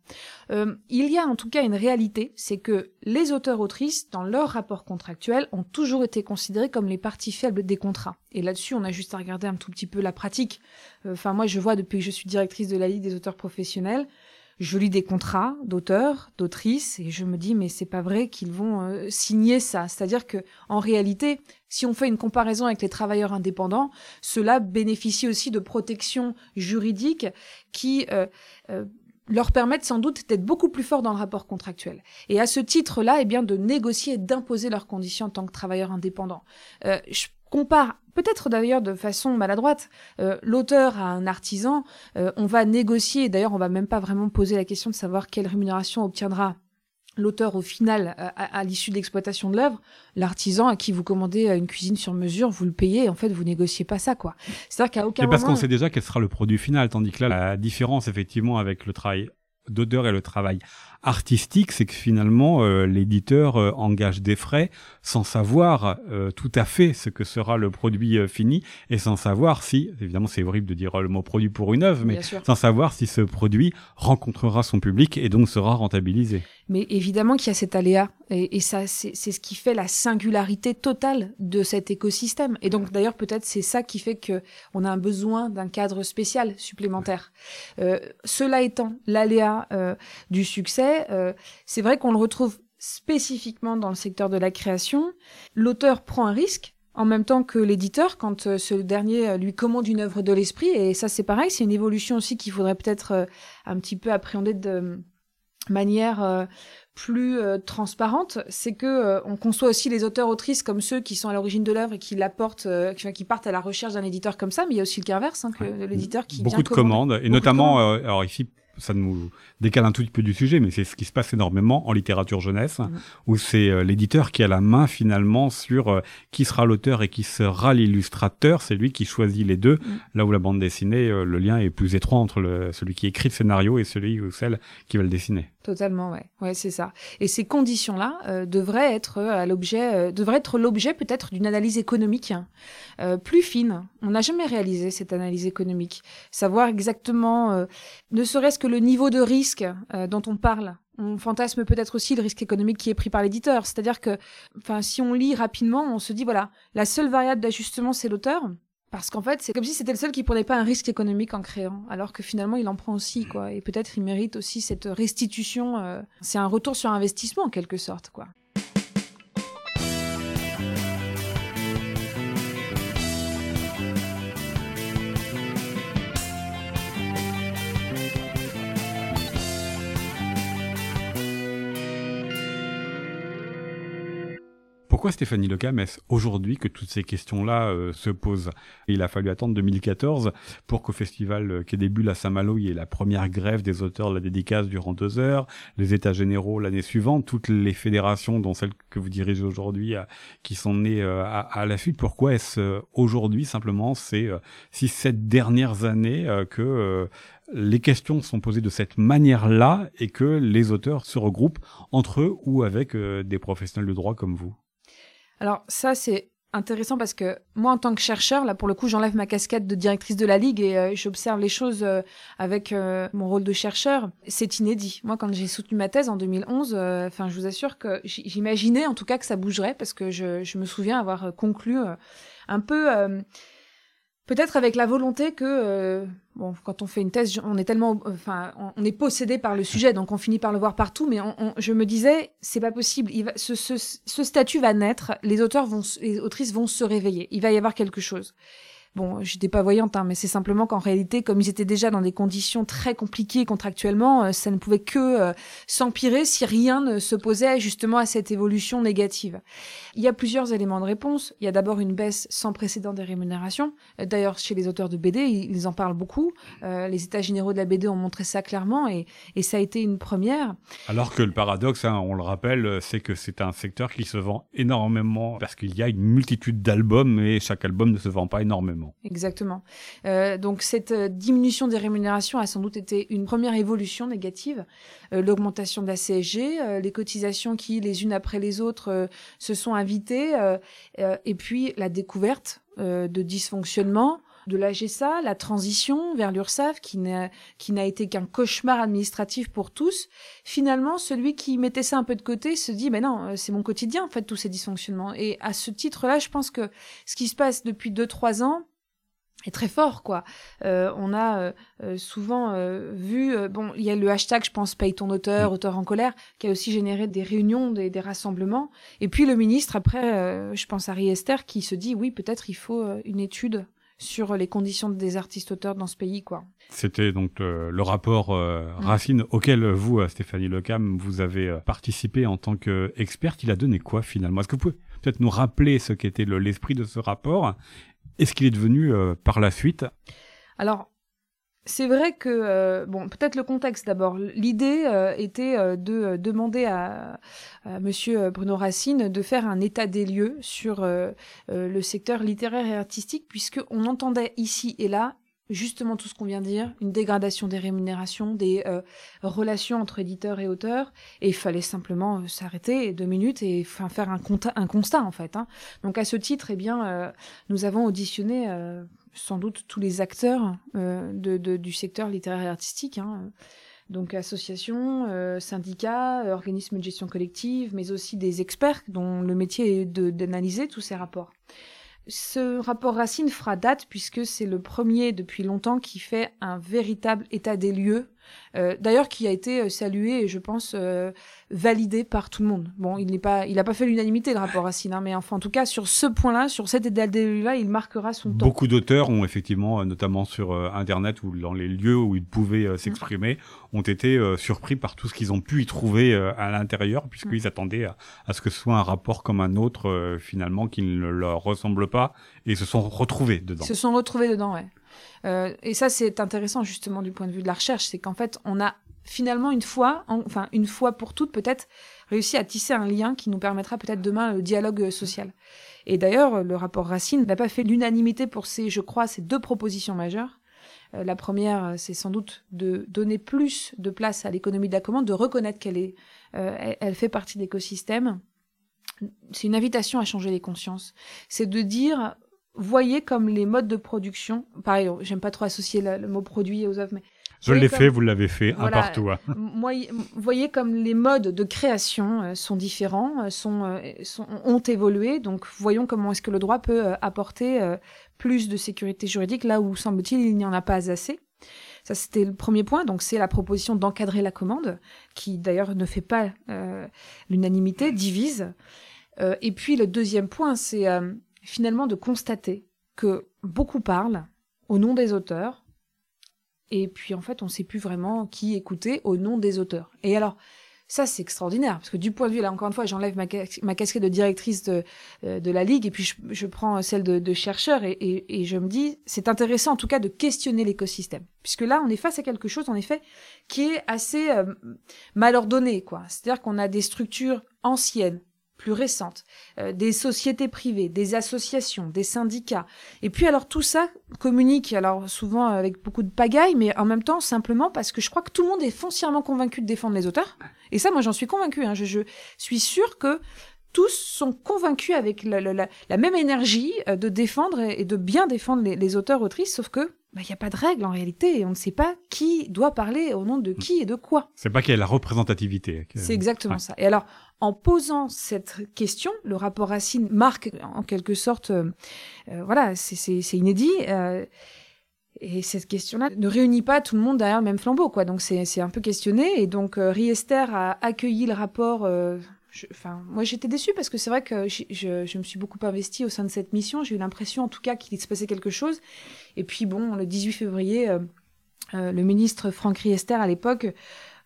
Euh, il y a en tout cas une réalité, c'est que les auteurs-autrices, dans leur rapport contractuel, ont toujours été considérés comme les parties faibles des contrats. Et là-dessus, on a juste à regarder un tout petit peu la pratique. Enfin, moi, je vois depuis que je suis directrice de la Ligue des auteurs professionnels, je lis des contrats d'auteurs, d'autrices, et je me dis mais c'est pas vrai qu'ils vont euh, signer ça. C'est-à-dire que en réalité, si on fait une comparaison avec les travailleurs indépendants, cela bénéficie aussi de protections juridiques qui euh, euh, leur permettent sans doute d'être beaucoup plus forts dans le rapport contractuel. Et à ce titre-là, eh bien, de négocier et d'imposer leurs conditions en tant que travailleurs indépendants. Compare peut-être d'ailleurs de façon maladroite, euh, l'auteur à un artisan, euh, on va négocier, d'ailleurs on va même pas vraiment poser la question de savoir quelle rémunération obtiendra l'auteur au final à, l'issue de l'exploitation de l'œuvre, l'artisan à qui vous commandez une cuisine sur mesure, vous le payez et en fait vous négociez pas ça quoi. C'est-à-dire qu'à aucun moment... parce qu'on sait déjà quel sera le produit final, tandis que là la différence effectivement avec le travail d'auteur et le travail artistique, c'est que finalement euh, l'éditeur euh, engage des frais sans savoir euh, tout à fait ce que sera le produit fini et sans savoir si, évidemment c'est horrible de dire le mot produit pour une œuvre, mais sans savoir si ce produit rencontrera son public et donc sera rentabilisé. Mais évidemment qu'il y a cet aléa et, et ça c'est ce qui fait la singularité totale de cet écosystème. Et donc d'ailleurs peut-être c'est ça qui fait que on a un besoin d'un cadre spécial supplémentaire. cela étant, l'aléa du succès euh, c'est vrai qu'on le retrouve spécifiquement dans le secteur de la création. L'auteur prend un risque en même temps que l'éditeur quand euh, ce dernier euh, lui commande une œuvre de l'esprit. Et ça, c'est pareil, c'est une évolution aussi qu'il faudrait peut-être un petit peu appréhender de manière plus transparente, c'est que on conçoit aussi les auteurs autrices comme ceux qui sont à l'origine de l'œuvre et qui l'apportent, qui, partent à la recherche d'un éditeur comme ça, mais il y a aussi le cas hein, que l'éditeur qui beaucoup de commandes et notamment, alors ici ça nous décale un tout petit peu du sujet, mais c'est ce qui se passe énormément en littérature jeunesse, mmh. où c'est euh, l'éditeur qui a la main finalement sur euh, qui sera l'auteur et qui sera l'illustrateur. C'est lui qui choisit les deux. Mmh. Là où la bande dessinée, euh, le lien est plus étroit entre le, celui qui écrit le scénario et celui ou celle qui va le dessiner. Totalement, ouais, ouais, c'est ça. Et ces conditions-là devraient être à l'objet, devraient être l'objet peut-être d'une analyse économique hein, plus fine. On n'a jamais réalisé cette analyse économique, savoir exactement, ne serait-ce que le niveau de risque euh, dont on parle, on fantasme peut-être aussi le risque économique qui est pris par l'éditeur. C'est-à-dire que, enfin, si on lit rapidement, on se dit voilà, la seule variable d'ajustement c'est l'auteur. Parce qu'en fait, c'est comme si c'était le seul qui prenait pas un risque économique en créant, alors que finalement, il en prend aussi, quoi. Et peut-être il mérite aussi cette restitution. Euh, c'est un retour sur investissement en quelque sorte, quoi. Pourquoi Stéphanie Lecam est-ce aujourd'hui que toutes ces questions-là euh, se posent? Il a fallu attendre 2014 pour qu'au festival Quai des Bulles à Saint-Malo, il y ait la première grève des auteurs de la dédicace durant deux heures, les états généraux l'année suivante, toutes les fédérations, dont celle que vous dirigez aujourd'hui, euh, qui sont nées euh, à, à, la suite. Pourquoi est-ce aujourd'hui simplement ces six, sept dernières années que les questions sont posées de cette manière-là et que les auteurs se regroupent entre eux ou avec des professionnels de droit comme vous? Alors ça, c'est intéressant parce que moi, en tant que chercheur, là, pour le coup, j'enlève ma casquette de directrice de la Ligue et euh, j'observe les choses euh, avec euh, mon rôle de chercheur. C'est inédit. Moi, quand j'ai soutenu ma thèse en 2011, enfin, je vous assure que j'imaginais en tout cas que ça bougerait parce que je, je me souviens avoir conclu un peu Peut-être avec la volonté que, euh, bon, quand on fait une thèse, on est tellement, enfin, on, est possédé par le sujet, donc on finit par le voir partout. Mais je me disais, c'est pas possible. Ce, ce, ce, statut va naître, les auteurs vont, les autrices vont se réveiller. Il va y avoir quelque chose. Bon, j'étais pas voyante, hein, mais c'est simplement qu'en réalité, comme ils étaient déjà dans des conditions très compliquées contractuellement, euh, ça ne pouvait que euh, s'empirer si rien ne se posait justement à cette évolution négative. Il y a plusieurs éléments de réponse. Il y a d'abord une baisse sans précédent des rémunérations. Euh, d'ailleurs, chez les auteurs de BD, ils en parlent beaucoup. les États généraux de la BD ont montré ça clairement et, et ça a été une première. Alors que le paradoxe, hein, on le rappelle, c'est que c'est un secteur qui se vend énormément parce qu'il y a une multitude d'albums et chaque album ne se vend pas énormément. Exactement. Euh, donc cette euh, diminution des rémunérations a sans doute été une première évolution négative. Euh, l'augmentation de la CSG, les cotisations qui, les unes après les autres, se sont invitées, et puis la découverte de dysfonctionnements de l'AGSA, la transition vers l'URSSAF, qui n'a, qui n'a été qu'un cauchemar administratif pour tous, finalement, celui qui mettait ça un peu de côté se dit, mais non, euh, c'est mon quotidien, en fait, tous ces dysfonctionnements. Et à ce titre-là, je pense que ce qui se passe depuis deux, trois ans, est très fort quoi. Euh, on a euh, souvent vu bon il y a le hashtag je pense paye ton auteur mm. auteur en colère qui a aussi généré des réunions des, des rassemblements et puis le ministre après je pense à Harry Esther qui se dit oui peut-être il faut une étude sur les conditions des artistes-auteurs dans ce pays, quoi. C'était donc euh, le rapport euh, mm. Racine auquel vous, euh, Stéphanie Lecam, vous avez participé en tant qu'experte. Il a donné quoi finalement? Est-ce que vous pouvez peut-être nous rappeler ce qu'était l'esprit de ce rapport? Et ce qu'il est devenu par la suite? Alors, c'est vrai que, euh, bon, peut-être le contexte d'abord. L'idée euh, était euh, de demander à, à, Monsieur Bruno Racine de faire un état des lieux sur le secteur littéraire et artistique, puisqu'on entendait ici et là justement tout ce qu'on vient de dire, une dégradation des rémunérations, des relations entre éditeurs et auteurs, et il fallait simplement s'arrêter deux minutes et faire un, constat en fait. Hein. Donc à ce titre, eh bien, nous avons auditionné sans doute tous les acteurs euh, du secteur littéraire et artistique. Hein. Donc associations, euh, syndicats, organismes de gestion collective, mais aussi des experts dont le métier est d'analyser tous ces rapports. Ce rapport Racine fera date puisque c'est le premier depuis longtemps qui fait un véritable état des lieux euh, d'ailleurs qui a été euh, salué et je pense euh, validé par tout le monde. Bon, il n'est pas, il n'a pas fait l'unanimité le rapport Racine, hein, mais enfin en tout cas sur ce point-là, sur cet état là il marquera son temps. Beaucoup d'auteurs ont effectivement, notamment sur Internet ou dans les lieux où ils pouvaient s'exprimer, ont été surpris par tout ce qu'ils ont pu y trouver à l'intérieur, puisqu'ils attendaient à, ce que ce soit un rapport comme un autre finalement qui ne leur ressemble pas et se sont retrouvés dedans. Ils se sont retrouvés dedans, ouais. Euh, et ça, c'est intéressant justement du point de vue de la recherche, c'est qu'en fait, on a finalement une fois, enfin une fois pour toutes peut-être, réussi à tisser un lien qui nous permettra peut-être demain le dialogue social. Et d'ailleurs, le rapport Racine n'a pas fait l'unanimité pour ces, je crois, ces deux propositions majeures. Euh, la première, c'est sans doute de donner plus de place à l'économie de la commande, de reconnaître qu'elle est, euh, elle fait partie de l'écosystème. C'est une invitation à changer les consciences. C'est de dire voyez comme les modes de production, pareil, j'aime pas trop associer le, mot produit aux œuvres, mais je l'ai fait, vous l'avez fait, un partout. Hein. voyez comme les modes de création euh, sont différents, euh, sont, euh, sont, ont évolué. Donc, voyons comment est-ce que le droit peut apporter plus de sécurité juridique là où, semble-t-il, il n'y en a pas assez. Ça, c'était le premier point. Donc, c'est la proposition d'encadrer la commande, qui d'ailleurs ne fait pas l'unanimité, divise. et puis, le deuxième point, c'est finalement de constater que beaucoup parlent au nom des auteurs, et puis en fait on ne sait plus vraiment qui écouter au nom des auteurs. Et alors, Ça, c'est extraordinaire. Parce que du point de vue, là, encore une fois, j'enlève ma, casquette de directrice de, euh, de la Ligue et puis je, prends celle de, chercheur et, je me dis, c'est intéressant en tout cas de questionner l'écosystème. Puisque là, on est face à quelque chose, en effet, qui est assez euh, mal ordonné, quoi. C'est-à-dire qu'on a des structures anciennes, plus récentes, euh, des sociétés privées, des associations, des syndicats. Et puis alors tout ça communique alors souvent avec beaucoup de pagaille, mais en même temps simplement parce que je crois que tout le monde est foncièrement convaincu de défendre les auteurs. Et ça, moi j'en suis convaincu. Hein. Je, je suis sûre que tous sont convaincus avec la, la, la, même énergie euh, de défendre et de bien défendre les, les auteurs autrices, sauf que il bah, n'y a pas de règle en réalité on ne sait pas qui doit parler au nom de qui et de quoi. C'est pas qu'il y a la représentativité. C'est exactement ouais. ça. Et alors, en posant cette question, le rapport Racine marque en quelque sorte, euh, euh, voilà, c'est inédit. Euh, et cette question-là ne réunit pas tout le monde derrière le même flambeau, quoi. Donc c'est un peu questionné. Et donc Riester a accueilli le rapport enfin, moi j'étais déçue parce que c'est vrai que je, je, je, me suis beaucoup investie au sein de cette mission. J'ai eu l'impression, en tout cas, qu'il se passait quelque chose. Et puis bon, le 18 février, euh, euh, le ministre Franck Riester à l'époque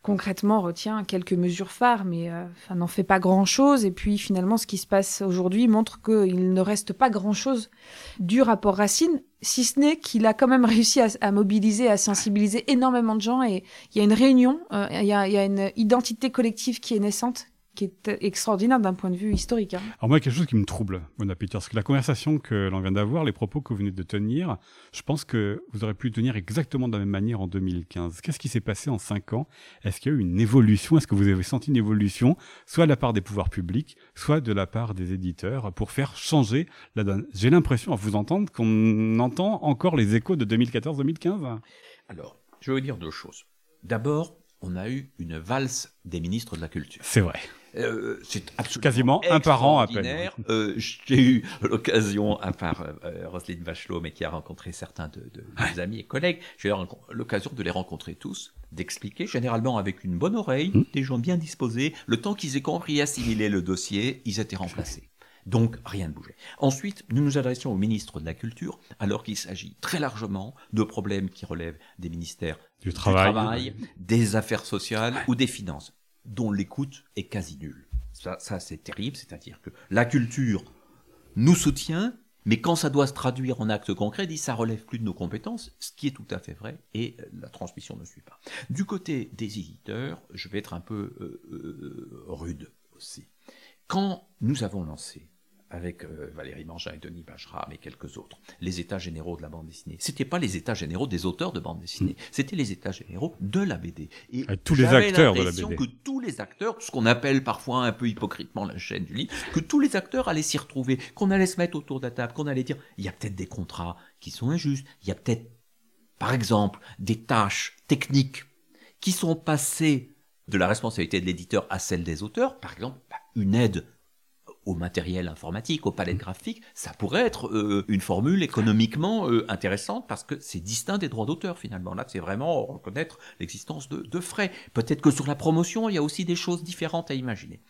concrètement retient quelques mesures phares, mais euh, n'en fait pas grand-chose. Et puis finalement, ce qui se passe aujourd'hui montre qu'il ne reste pas grand-chose du rapport Racine, si ce n'est qu'il a quand même réussi à, mobiliser, à sensibiliser énormément de gens. Et il y a une réunion, euh, il y a une identité collective qui est naissante qui est extraordinaire d'un point de vue historique. Hein. Alors moi, quelque chose qui me trouble, Mona Peters, que la conversation que l'on vient d'avoir, les propos que vous venez de tenir, je pense que vous aurez pu tenir exactement de la même manière en 2015. Qu'est-ce qui s'est passé en cinq ans? Est-ce qu'il y a eu une évolution? Est-ce que vous avez senti une évolution, soit de la part des pouvoirs publics, soit de la part des éditeurs, pour faire changer la donne? J'ai l'impression, à vous entendre, qu'on entend encore les échos de 2014-2015. Alors, je vais vous dire deux choses. D'abord, on a eu une valse des ministres de la Culture. C'est vrai. Euh, c'est absolument quasiment un par an à peine. Euh, J'ai eu l'occasion, à part euh, Roselyne Bachelot, mais qui a rencontré certains de, mes amis et collègues, j'ai eu l'occasion de les rencontrer tous, d'expliquer, généralement avec une bonne oreille, mmh. des gens bien disposés. Le temps qu'ils aient compris et assimilé le dossier, ils étaient remplacés. Donc, rien ne bougeait. Ensuite, nous nous adressions au ministre de la Culture, alors qu'il s'agit très largement de problèmes qui relèvent des ministères du, du travail, travail, des affaires sociales ou des finances dont l'écoute est quasi nulle. Ça, ça c'est terrible, c'est-à-dire que la culture nous soutient, mais quand ça doit se traduire en actes concrets, dit ça relève plus de nos compétences, ce qui est tout à fait vrai, et la transmission ne suit pas. Du côté des éditeurs, je vais être un peu euh, euh, rude aussi. Quand nous avons lancé avec euh, Valérie Mangin et Denis Bajram et quelques autres, les états généraux de la bande dessinée. C'était pas les états généraux des auteurs de bande dessinée, mmh. c'était les états généraux de la BD. Et, et tous les acteurs de la BD. que tous les acteurs, ce qu'on appelle parfois un peu hypocritement la chaîne du livre, que tous les acteurs allaient s'y retrouver, qu'on allait se mettre autour de la table, qu'on allait dire, il y a peut-être des contrats qui sont injustes, il y a peut-être, par exemple, des tâches techniques qui sont passées de la responsabilité de l'éditeur à celle des auteurs, par exemple, une aide au matériel informatique, au palette graphique, ça pourrait être euh, une formule économiquement euh, intéressante parce que c'est distinct des droits d'auteur finalement. Là, c'est vraiment reconnaître l'existence de, de, frais. Peut-être que sur la promotion, il y a aussi des choses différentes à imaginer.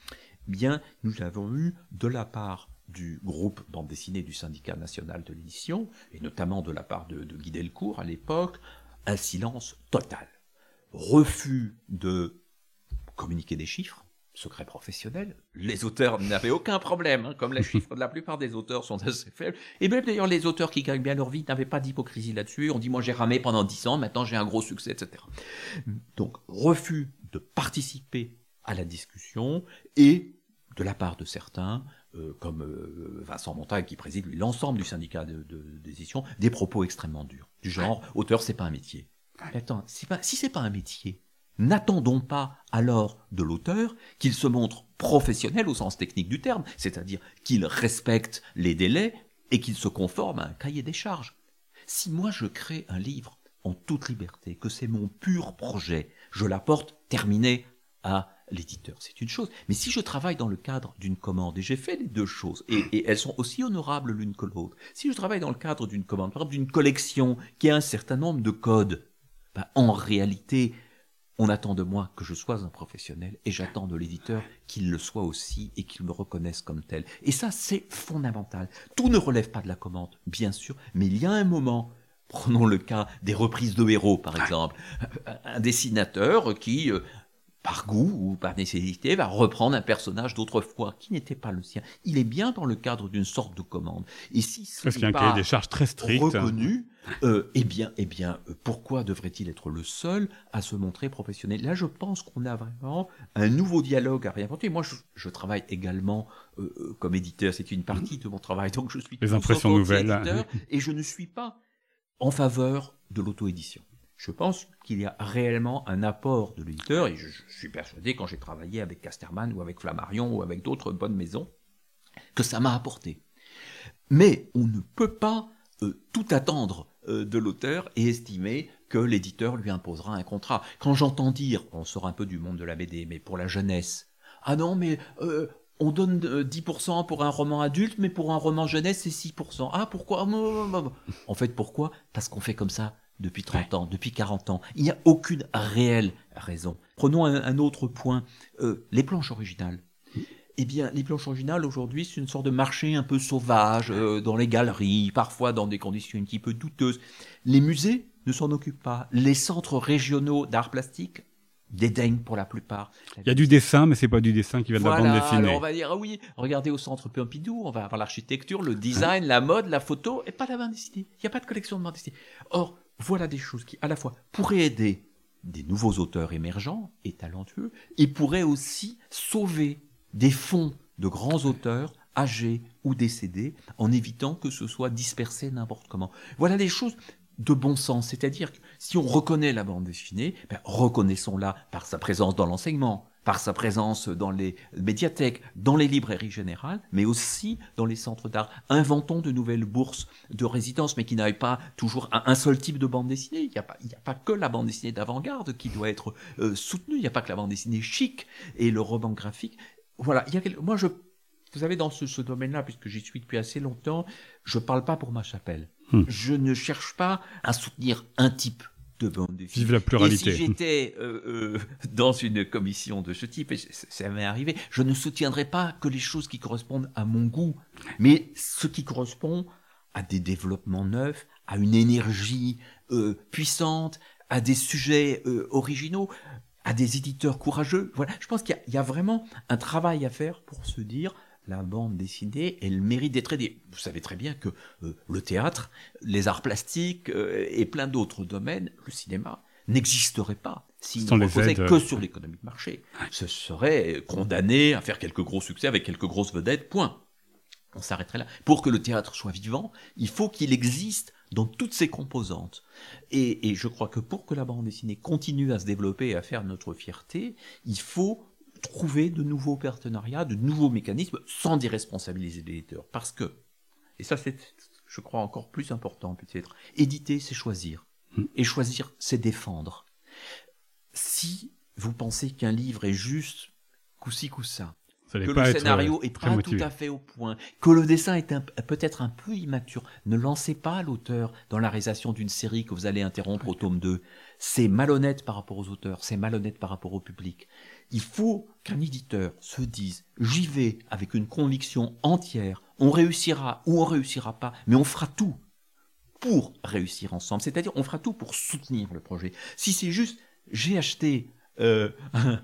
Bien, nous avons eu de la part du groupe bande dessinée du syndicat national de l'édition, et notamment de la part de, de Guy Delcourt à l'époque, un silence total. Refus de communiquer des chiffres, secret professionnel. Les auteurs n'avaient aucun problème, hein, comme les [LAUGHS] chiffres de la plupart des auteurs sont assez faibles. Et même d'ailleurs, les auteurs qui gagnent bien leur vie n'avaient pas d'hypocrisie là-dessus. On dit, moi j'ai ramé pendant dix ans, maintenant j'ai un gros succès, etc. Donc, refus de participer à la discussion et, de la part de certains, euh, comme euh, Vincent Montagne qui préside l'ensemble du syndicat d'édition, de, de, des propos extrêmement durs. Du genre, auteur, c'est pas un métier. Attends, pas, si c'est pas un métier, N'attendons pas alors de l'auteur qu'il se montre professionnel au sens technique du terme, c'est-à-dire qu'il respecte les délais et qu'il se conforme à un cahier des charges. Si moi je crée un livre en toute liberté, que c'est mon pur projet, je l'apporte terminé à l'éditeur, c'est une chose. Mais si je travaille dans le cadre d'une commande, et j'ai fait les deux choses, et, elles sont aussi honorables l'une que l'autre, si je travaille dans le cadre d'une commande, par exemple d'une collection qui a un certain nombre de codes, ben, en réalité, on attend de moi que je sois un professionnel et j'attends de l'éditeur qu'il le soit aussi et qu'il me reconnaisse comme tel. Et ça, c'est fondamental. Tout ne relève pas de la commande, bien sûr, mais il y a un moment, prenons le cas des reprises de héros, par exemple, un dessinateur qui, par goût ou par nécessité, va reprendre un personnage d'autrefois qui n'était pas le sien. Il est bien dans le cadre d'une sorte de commande. Et si ce Parce qu'il y a un n'est pas des charges très strict. reconnu, euh, eh bien, eh bien, euh, pourquoi devrait-il être le seul à se montrer professionnel? Là, je pense qu'on a vraiment un nouveau dialogue à réinventer. Moi, je, je travaille également euh, comme éditeur. C'est une partie de mon travail, donc je suis Les impressions nouvelles. éditeur, et je ne suis pas en faveur de l'auto-édition. Je pense qu'il y a réellement un apport de l'éditeur, et je, suis persuadé, quand j'ai travaillé avec Casterman ou avec Flammarion ou avec d'autres bonnes maisons, que ça m'a apporté. Mais on ne peut pas euh, tout attendre euh, de l'auteur et estimer que l'éditeur lui imposera un contrat. Quand j'entends dire, on sort un peu du monde de la BD, mais pour la jeunesse, ah non, mais euh, on donne euh, 10% pour un roman adulte, mais pour un roman jeunesse, c'est 6%. Ah, pourquoi? En fait, pourquoi? Parce qu'on fait comme ça depuis 30 ans, depuis 40 ans. Il n'y a aucune réelle raison. Prenons un, un autre point, euh, les planches originales. Eh bien, les planches originales, aujourd'hui, c'est une sorte de marché un peu sauvage, euh, dans les galeries, parfois dans des conditions un petit peu douteuses. Les musées ne s'en occupent pas. Les centres régionaux d'art plastique dédaignent pour la plupart. Il y a du dessin, mais c'est pas du dessin qui vient de la Voilà, bande dessinée. alors on va dire, ah oui, regardez au centre Pompidou, on va avoir l'architecture, le design, la mode, la photo, et pas la bande dessinée. Il n'y a pas de collection de bande dessinée. Or, voilà des choses qui, à la fois, pourraient aider des nouveaux auteurs émergents et talentueux, et pourraient aussi sauver des fonds de grands auteurs âgés ou décédés, en évitant que ce soit dispersé n'importe comment. Voilà des choses de bon sens, c'est-à-dire que si on reconnaît la bande dessinée, ben, reconnaissons-la par sa présence dans l'enseignement, par sa présence dans les médiathèques, dans les librairies générales, mais aussi dans les centres d'art. Inventons de nouvelles bourses de résidence, mais qui n'aillent pas toujours à un seul type de bande dessinée. Il n'y a, a pas que la bande dessinée d'avant-garde qui doit être euh, soutenue. Il n'y a pas que la bande dessinée chic et le roman graphique. Voilà, il y a quel- moi je... Vous savez, dans ce, ce domaine-là, puisque j'y suis depuis assez longtemps, je parle pas pour ma chapelle. Hmm. Je ne cherche pas à soutenir un type Vive la pluralité. Et si j'étais euh, euh, [LAUGHS] dans une commission de ce type, et ça m'est arrivé, je ne soutiendrais pas que les choses qui correspondent à mon goût, mais ce qui correspond à des développements neufs, à une énergie euh, puissante, à des sujets originaux, à des éditeurs courageux. Voilà, je pense qu'il y, a vraiment un travail à faire pour se dire la bande dessinée, elle mérite d'être aidée. Vous savez très bien que euh, le théâtre, les arts plastiques euh, et plein d'autres domaines, le cinéma, n'existerait pas s'il ne reposait que sur l'économie de marché. Ce serait condamné à faire quelques gros succès avec quelques grosses vedettes, point. On s'arrêterait là. Pour que le théâtre soit vivant, il faut qu'il existe dans toutes ses composantes. Et, et je crois que pour que la bande dessinée continue à se développer et à faire notre fierté, il faut trouver de nouveaux partenariats, de nouveaux mécanismes, sans déresponsabiliser l'éditeur. Parce que, et ça c'est, je crois, encore plus important peut-être, éditer, c'est choisir. Et choisir, c'est défendre. Si vous pensez qu'un livre est juste coup-ci, coup-ça, que le scénario euh, est pas motivé. tout à fait au point, que le dessin est peut-être un peu immature. Ne lancez pas l'auteur dans la réalisation d'une série que vous allez interrompre au tome 2. C'est malhonnête par rapport aux auteurs, c'est malhonnête par rapport au public. Il faut qu'un éditeur se dise, j'y vais avec une conviction entière, on réussira ou on réussira pas, mais on fera tout pour réussir ensemble. C'est-à-dire, on fera tout pour soutenir le projet. Si c'est juste, j'ai acheté euh, un,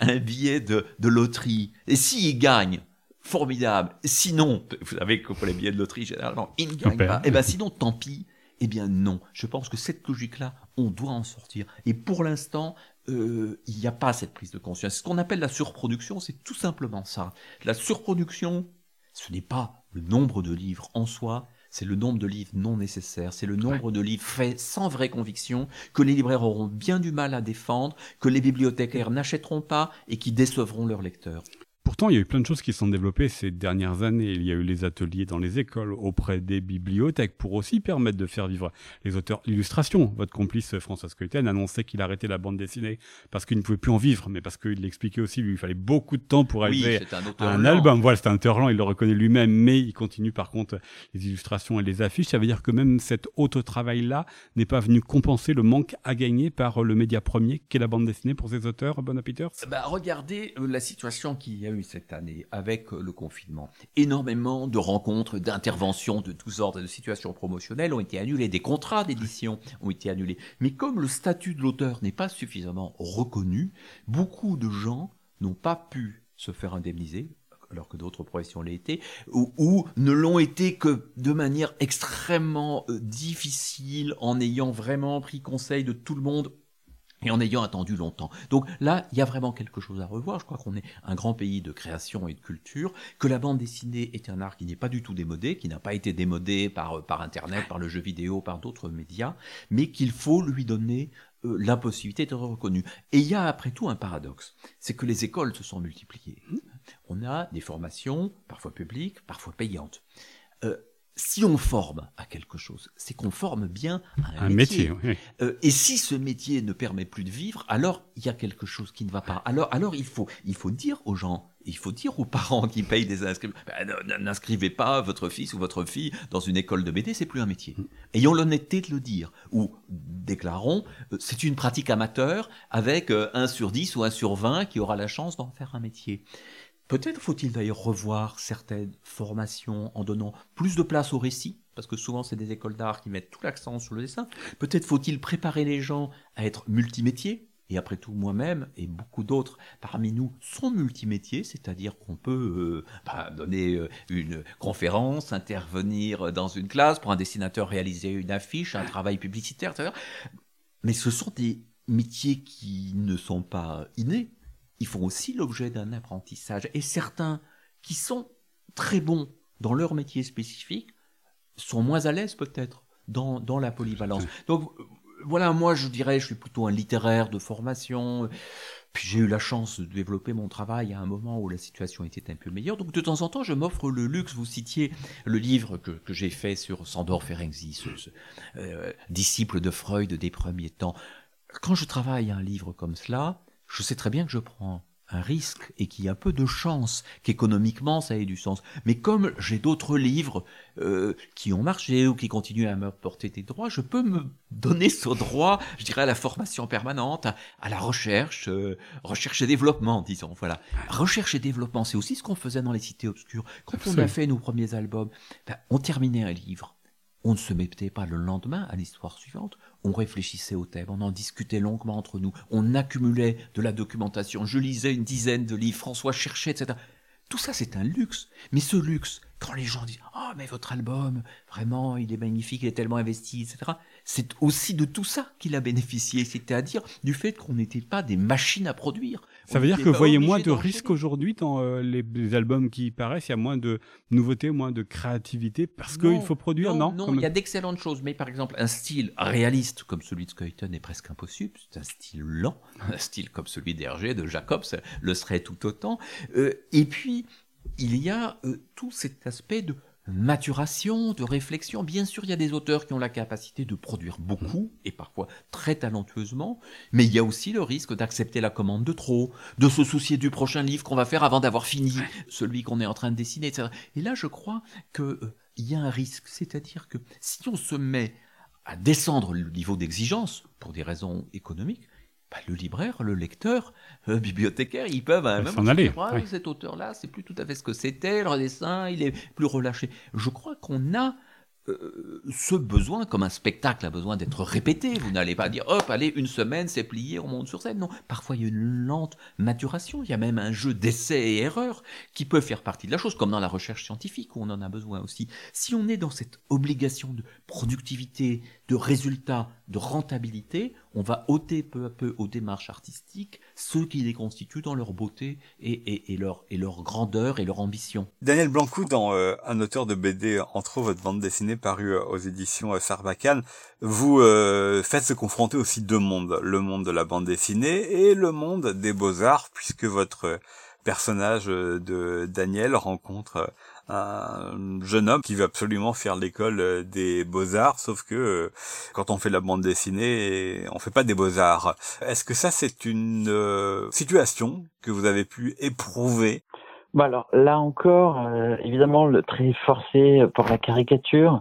un billet de, de loterie, et s'il gagne, formidable. Sinon, vous savez que pour les billets de loterie, généralement, il ne gagne perd. pas. Eh bien, sinon, tant pis. Eh bien, non. Je pense que cette logique-là, on doit en sortir. Et pour l'instant, euh, il n'y a pas cette prise de conscience. Ce qu'on appelle la surproduction, c'est tout simplement ça. La surproduction, ce n'est pas le nombre de livres en soi, c'est le nombre de livres non nécessaires, c'est le nombre de livres faits sans vraie conviction, que les libraires auront bien du mal à défendre, que les bibliothécaires n'achèteront pas et qui décevront leurs lecteurs. Pourtant, il y a eu plein de choses qui se sont développées ces dernières années. Il y a eu les ateliers dans les écoles, auprès des bibliothèques, pour aussi permettre de faire vivre les auteurs. L'illustration, votre complice François Scoïten annonçait qu'il arrêtait la bande dessinée parce qu'il ne pouvait plus en vivre, mais parce qu'il l'expliquait aussi, lui, il fallait beaucoup de temps pour arriver un à un lent. album. Voilà, c'est un auteur lent, il le reconnaît lui-même, mais il continue par contre les illustrations et les affiches. Ça veut dire que même cet autre travail-là n'est pas venu compenser le manque à gagner par le média premier qu'est la bande dessinée pour ces auteurs, Bon Peters Bah, regardez euh, la situation qu'il y cette année avec le confinement. Énormément de rencontres, d'interventions de tous ordres de situations promotionnelles ont été annulées. Des contrats d'édition ont été annulés. Mais comme le statut de l'auteur n'est pas suffisamment reconnu, beaucoup de gens n'ont pas pu se faire indemniser alors que d'autres professions l'aient été, ou, ne l'ont été que de manière extrêmement euh, difficile, en ayant vraiment pris conseil de tout le monde et en ayant attendu longtemps. Donc là, il y a vraiment quelque chose à revoir. Je crois qu'on est un grand pays de création et de culture, que la bande dessinée est un art qui n'est pas du tout démodé, qui n'a pas été démodé par, par Internet, par le jeu vidéo, par d'autres médias, mais qu'il faut lui donner euh, la possibilité d'être reconnu. Et il y a après tout un paradoxe, c'est que les écoles se sont multipliées. On a des formations, parfois publiques, parfois payantes. Euh, si on forme à quelque chose, c'est qu'on forme bien à un, métier. Euh, et si ce métier ne permet plus de vivre, alors il y a quelque chose qui ne va pas. Alors, alors il faut, il faut dire aux gens, il faut dire aux parents qui payent des inscriptions, ben, n'inscrivez pas votre fils ou votre fille dans une école de BD, c'est plus un métier. Mm. Ayons l'honnêteté de le dire. Ou déclarons, euh, c'est une pratique amateur avec euh, un sur 10 ou un sur 20 qui aura la chance d'en faire un métier. Peut-être faut-il d'ailleurs revoir certaines formations en donnant plus de place au récit, parce que souvent c'est des écoles d'art qui mettent tout l'accent sur le dessin. Peut-être faut-il préparer les gens à être multimétiers, et après tout, moi-même et beaucoup d'autres parmi nous sont multimétiers, c'est-à-dire qu'on peut euh, bah, donner euh, une conférence, intervenir dans une classe, pour un dessinateur réaliser une affiche, un travail publicitaire, etc. Mais ce sont des métiers qui ne sont pas innés, ils font aussi l'objet d'un apprentissage. Et certains qui sont très bons dans leur métier spécifique sont moins à l'aise peut-être dans, dans la polyvalence. Donc voilà, moi je dirais, je suis plutôt un littéraire de formation. Puis j'ai eu la chance de développer mon travail à un moment où la situation était un peu meilleure. Donc de temps en temps, je m'offre le luxe. Vous citiez le livre que, que j'ai fait sur Sandor Ferenczi, ce, euh, disciple de Freud des premiers temps. Quand je travaille un livre comme cela, je sais très bien que je prends un risque et qu'il y a peu de chances qu'économiquement ça ait du sens. Mais comme j'ai d'autres livres euh, qui ont marché ou qui continuent à me porter des droits, je peux me donner ce droit, je dirais, à la formation permanente, à, la recherche, euh, recherche et développement, disons. Voilà. Recherche et développement, c'est aussi ce qu'on faisait dans les cités obscures. Quand on a fait nos premiers albums, ben, on terminait un livre. On ne se mettait pas le lendemain à l'histoire suivante on réfléchissait au thème, on en discutait longuement entre nous, on accumulait de la documentation, je lisais une dizaine de livres, François cherchait, etc. Tout ça, c'est un luxe. Mais ce luxe, quand les gens disent Oh, mais votre album, vraiment, il est magnifique, il est tellement investi, etc. C'est aussi de tout ça qu'il a bénéficié, c'est-à-dire du fait qu'on n'était pas des machines à produire. Ça veut dire que vous voyez moins de risques aujourd'hui dans euh, les, albums qui paraissent, il y a moins de nouveautés, moins de créativité parce qu'il faut produire, non Non, il y a d'excellentes choses, mais par exemple, un style réaliste comme celui de Skeuten est presque impossible. C'est un style lent, [LAUGHS] un style comme celui d'Hergé, de Jacobs, le serait tout autant. Euh, et puis, il y a euh, tout cet aspect de maturation, de réflexion. Bien sûr, il y a des auteurs qui ont la capacité de produire beaucoup, et parfois très talentueusement, mais il y a aussi le risque d'accepter la commande de trop, de se soucier du prochain livre qu'on va faire avant d'avoir fini celui qu'on est en train de dessiner, etc. Et là, je crois qu'il euh, y a un risque, c'est-à-dire que si on se met à descendre le niveau d'exigence, pour des raisons économiques, bah, le libraire, le lecteur, [LAUGHS] le bibliothécaire, ils peuvent à même aller. Ah, cet auteur-là, c'est plus tout à fait ce que c'était, le dessin, il est plus relâché. Je crois qu'on a euh, ce besoin, comme un spectacle a besoin d'être répété. Vous n'allez pas dire, hop, allez, une semaine, c'est plié, on monte sur scène. Non, parfois il y a une lente maturation. Il y a même un jeu d'essai et erreur qui peut faire partie de la chose, comme dans la recherche scientifique où on en a besoin aussi. Si on est dans cette obligation de productivité, de résultat, de rentabilité, on va ôter peu à peu aux démarches artistiques ceux qui les constituent dans leur beauté et, leur, grandeur et leur ambition. Daniel Blancou, dans euh, un auteur de BD, entre autres votre bande dessinée parue euh, aux éditions euh, Sarbacane, vous faites se confronter aussi deux mondes, le monde de la bande dessinée et le monde des beaux-arts, puisque votre personnage de Daniel rencontre un jeune homme qui veut absolument faire l'école euh, des beaux-arts, sauf que euh, quand on fait la bande dessinée, on fait pas des beaux-arts. Est-ce que ça c'est une euh, situation que vous avez pu éprouver? Bah alors là encore, évidemment, le trait forcé pour la caricature,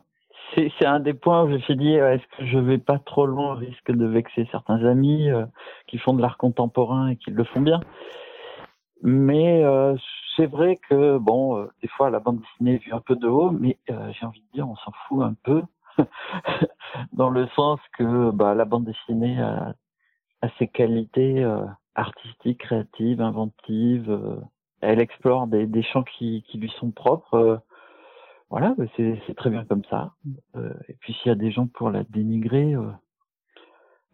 c'est un des points où je me suis dit est-ce que je vais pas trop loin au risque de vexer certains amis qui font de l'art contemporain et qui le font bien? Mais euh, c'est vrai que bon, euh, des fois la bande dessinée est vue un peu de haut, mais euh, j'ai envie de dire on s'en fout un peu, [LAUGHS] dans le sens que bah, la bande dessinée a, a ses qualités artistiques, créatives, inventives. elle explore des, des champs qui, qui, lui sont propres. voilà, c'est très bien comme ça. et puis s'il y a des gens pour la dénigrer,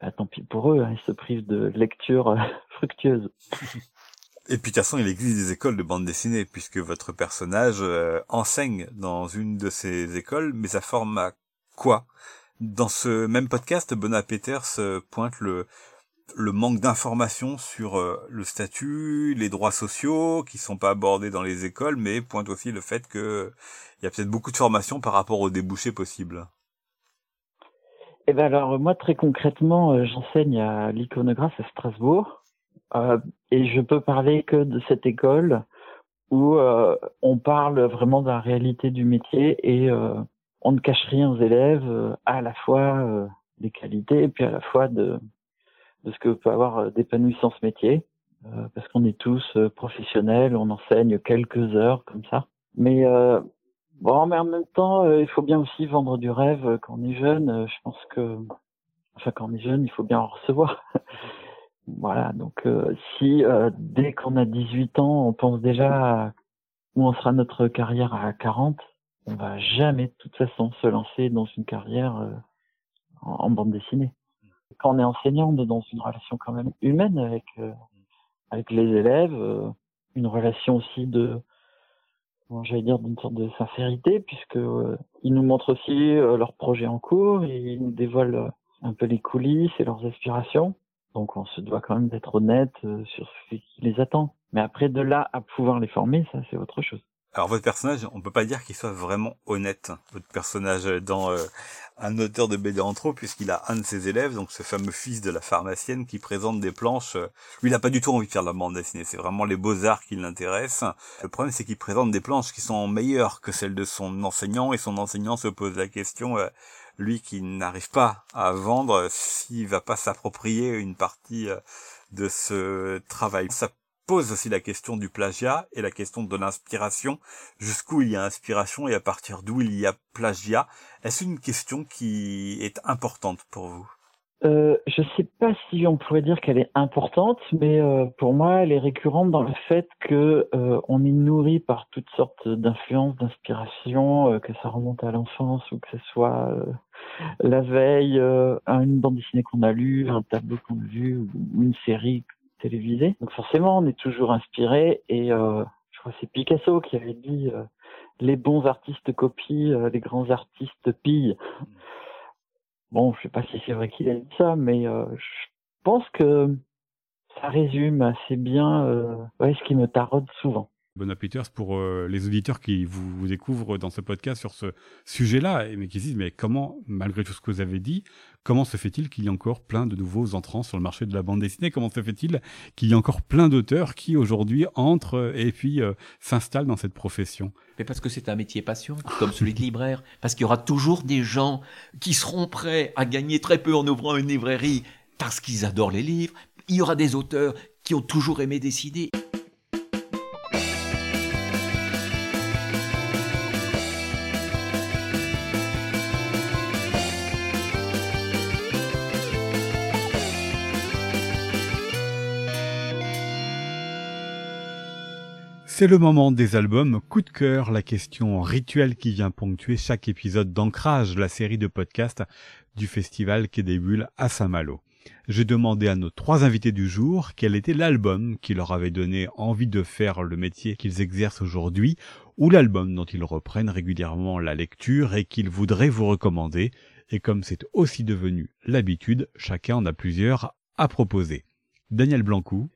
bah, tant pis pour eux, hein, ils se privent de lecture [LAUGHS] fructueuse. [LAUGHS] Et puis de toute façon, il existe des écoles de bande dessinée, puisque votre personnage euh, enseigne dans une de ces écoles, mais ça forme à quoi? Dans ce même podcast, Benoît Peters euh, pointe le, le manque d'informations sur euh, le statut, les droits sociaux, qui sont pas abordés dans les écoles, mais pointe aussi le fait que il y a peut-être beaucoup de formations par rapport aux débouchés possibles. Eh ben alors moi très concrètement, j'enseigne à l'iconographe à Strasbourg. Euh, et je peux parler que de cette école où euh, on parle vraiment de la réalité du métier et euh, on ne cache rien aux élèves, à la fois des qualités et puis à la fois de, de ce que peut avoir d'épanouissant ce métier, parce qu'on est tous professionnels, on enseigne quelques heures comme ça. Mais bon, mais en même temps, il faut bien aussi vendre du rêve quand on est jeune. je pense que, enfin, quand on est jeune, il faut bien en recevoir. [LAUGHS] Voilà, donc euh, si euh, dès qu'on a 18 ans, on pense déjà où on sera notre carrière à 40, on va jamais de toute façon se lancer dans une carrière euh, en, bande dessinée. Quand on est enseignant, on est dans une relation quand même humaine avec avec les élèves, une relation aussi de j'allais dire d'une sorte de sincérité puisque ils nous montrent aussi leurs projets en cours, et ils nous dévoilent un peu les coulisses et leurs aspirations. Donc on se doit quand même d'être honnête euh, sur ce qui les attend. Mais après, de là à pouvoir les former, ça c'est autre chose. Alors votre personnage, on peut pas dire qu'il soit vraiment honnête. Votre personnage dans euh, un auteur de BD en trop, puisqu'il a un de ses élèves, donc ce fameux fils de la pharmacienne, qui présente des planches. Euh, lui, il n'a pas du tout envie de faire la bande dessinée. C'est vraiment les beaux arts qui l'intéressent. Le problème, c'est qu'il présente des planches qui sont meilleures que celles de son enseignant, et son enseignant se pose la question lui qui n'arrive pas à vendre, s'il va pas s'approprier une partie euh, de ce travail. Ça pose aussi la question du plagiat et la question de l'inspiration. Jusqu'où il y a inspiration et à partir d'où il y a plagiat? Est-ce une question qui est importante pour vous? Euh, je sais pas si on pourrait dire qu'elle est importante, mais euh, pour moi, elle est récurrente dans le fait que euh, on est nourri par toutes sortes d'influences, d'inspirations, euh, que ça remonte à l'enfance ou que ce soit la veille, une bande dessinée qu'on a lue, un tableau qu'on a vu ou une série télévisée. Donc forcément, on est toujours inspiré et je crois que c'est Picasso qui avait dit les bons artistes copient, les grands artistes pillent. Bon, je sais pas si c'est vrai qu'il a ça, mais euh, je pense que ça résume assez bien euh, ce qui me taraude souvent. Benoît Peters, pour euh, les auditeurs qui vous, découvrent dans ce podcast sur ce sujet-là, mais qui se disent, mais comment, malgré tout ce que vous avez dit, comment se fait-il qu'il y ait encore plein de nouveaux entrants sur le marché de la bande dessinée? Comment se fait-il qu'il y ait encore plein d'auteurs qui aujourd'hui entrent et puis euh, s'installent dans cette profession? Mais parce que c'est un métier passion, comme celui de libraire. Parce qu'il y aura toujours des gens qui seront prêts à gagner très peu en ouvrant une librairie parce qu'ils adorent les livres. Il y aura des auteurs qui ont toujours aimé dessiner. C'est le moment des albums coup de cœur, la question rituelle qui vient ponctuer chaque épisode d'Ancrage, la série de podcasts du festival Quai des Bulles à Saint-Malo. J'ai demandé à nos trois invités du jour quel était l'album qui leur avait donné envie de faire le métier qu'ils exercent aujourd'hui, ou l'album dont ils reprennent régulièrement la lecture et qu'ils voudraient vous recommander. Et comme c'est aussi devenu l'habitude, chacun en a plusieurs à proposer. Daniel Blancou.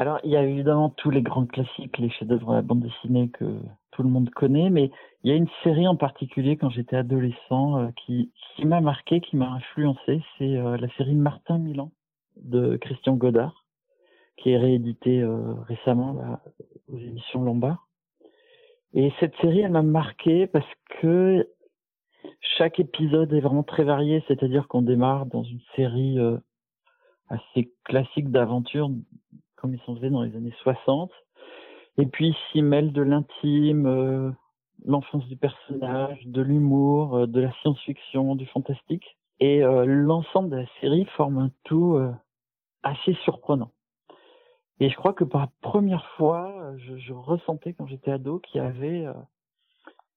Alors, il y a évidemment tous les grands classiques, les chefs-d'œuvre de la bande dessinée que tout le monde connaît, mais il y a une série en particulier quand j'étais adolescent euh, qui, m'a marqué, qui m'a influencé, c'est euh, la série Martin Milan de Christian Godard, qui est rééditée euh, récemment aux éditions Lombard. Et cette série, elle m'a marqué parce que chaque épisode est vraiment très varié, c'est-à-dire qu'on démarre dans une série assez classique d'aventure comme ils sont faits dans les années 60. Et puis s'y mêle de l'intime, euh, l'enfance du personnage, de l'humour, euh, de la science-fiction, du fantastique. Et euh, l'ensemble de la série forme un tout assez surprenant. Et je crois que pour la première fois, je, je ressentais quand j'étais ado qu'il y avait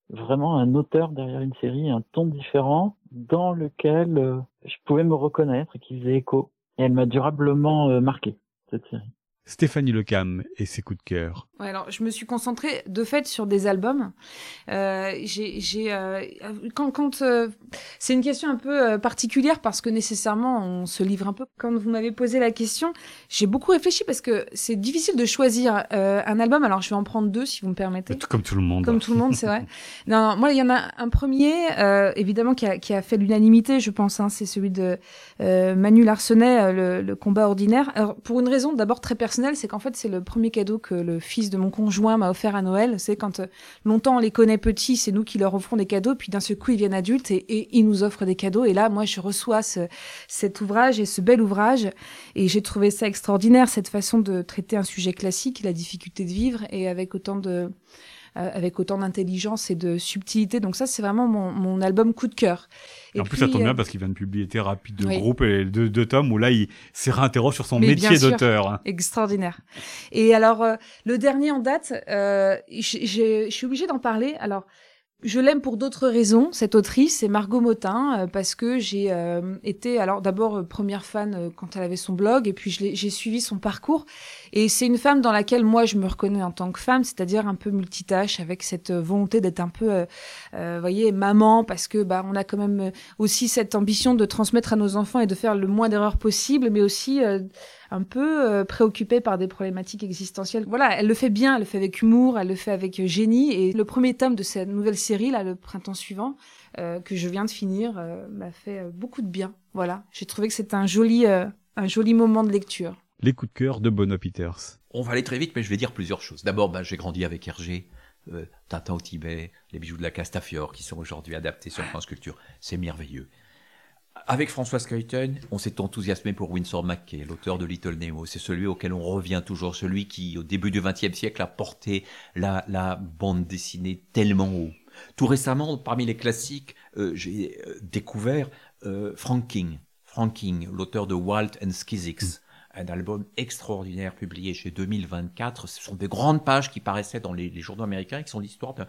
vraiment un auteur derrière une série, un ton différent dans lequel je pouvais me reconnaître et qui faisait écho. Et elle m'a durablement marqué, cette série. Stéphanie Lecam et ses coups de cœur. Ouais, alors je me suis concentrée de fait sur des albums. Euh, j'ai, euh, quand, quand euh, c'est une question un peu particulière parce que nécessairement on se livre un peu. Quand vous m'avez posé la question, j'ai beaucoup réfléchi parce que c'est difficile de choisir un album. Alors je vais en prendre deux si vous me permettez. Comme tout le monde. Comme tout le monde, c'est vrai. [LAUGHS] non, moi il y en a un premier évidemment qui a, qui a fait l'unanimité, je pense. Hein, c'est celui de Manu Larsenet, le, le combat ordinaire. Alors pour une raison d'abord très personnelle c'est qu'en fait, c'est le premier cadeau que le fils de mon conjoint m'a offert à Noël. C'est quand euh, longtemps on les connaît petits, c'est nous qui leur offrons des cadeaux, puis d'un seul coup ils viennent adultes et, et, ils nous offrent des cadeaux. Et là, moi, je reçois ce, cet ouvrage et ce bel ouvrage, et j'ai trouvé ça extraordinaire cette façon de traiter un sujet classique, la difficulté de vivre, et avec autant de avec autant d'intelligence et de subtilité. Donc ça, c'est vraiment mon, mon, album coup de cœur. Et, en plus, ça tombe bien euh, parce qu'il vient de publier Thérapie de groupe et deux, deux, tomes où là, il s'est réinterroge sur son métier d'auteur. Extraordinaire. Et alors, euh, le dernier en date, euh, je suis obligée d'en parler. Alors, je l'aime pour d'autres raisons, cette autrice, c'est Margot Motin, euh, parce que j'ai euh, été, alors d'abord euh, première fan quand elle avait son blog, et puis j'ai suivi son parcours. Et c'est une femme dans laquelle moi je me reconnais en tant que femme, c'est-à-dire un peu multitâche, avec cette volonté d'être un peu, euh, voyez, maman, parce que bah on a quand même aussi cette ambition de transmettre à nos enfants et de faire le moins d'erreurs possible, mais aussi un peu euh, préoccupée par des problématiques existentielles. Voilà, elle le fait bien, elle le fait avec humour, elle le fait avec euh, génie. Et le premier tome de cette nouvelle série, là, le printemps suivant, euh, que je viens de finir, m'a fait beaucoup de bien. Voilà, j'ai trouvé que c'était un joli, un joli moment de lecture. Les coups de cœur de Bono Peters. On va aller très vite, mais je vais dire plusieurs choses. D'abord, ben, j'ai grandi avec Hergé. Euh, Tintin au Tibet, les bijoux de la Castafiore qui sont aujourd'hui adaptés sur France Culture. C'est merveilleux. Avec Françoise Cuyton, on s'est enthousiasmé pour Winsor McKay, l'auteur de Little Nemo. C'est celui auquel on revient toujours, celui qui, au début du XXe siècle, a porté la, la, bande dessinée tellement haut. Tout récemment, parmi les classiques, euh, j'ai euh, découvert euh, Frank King. Frank King, l'auteur de Walt and Skizix. Un album extraordinaire publié chez 2024. Ce sont des grandes pages qui paraissaient dans les, les journaux américains, qui sont l'histoire d'un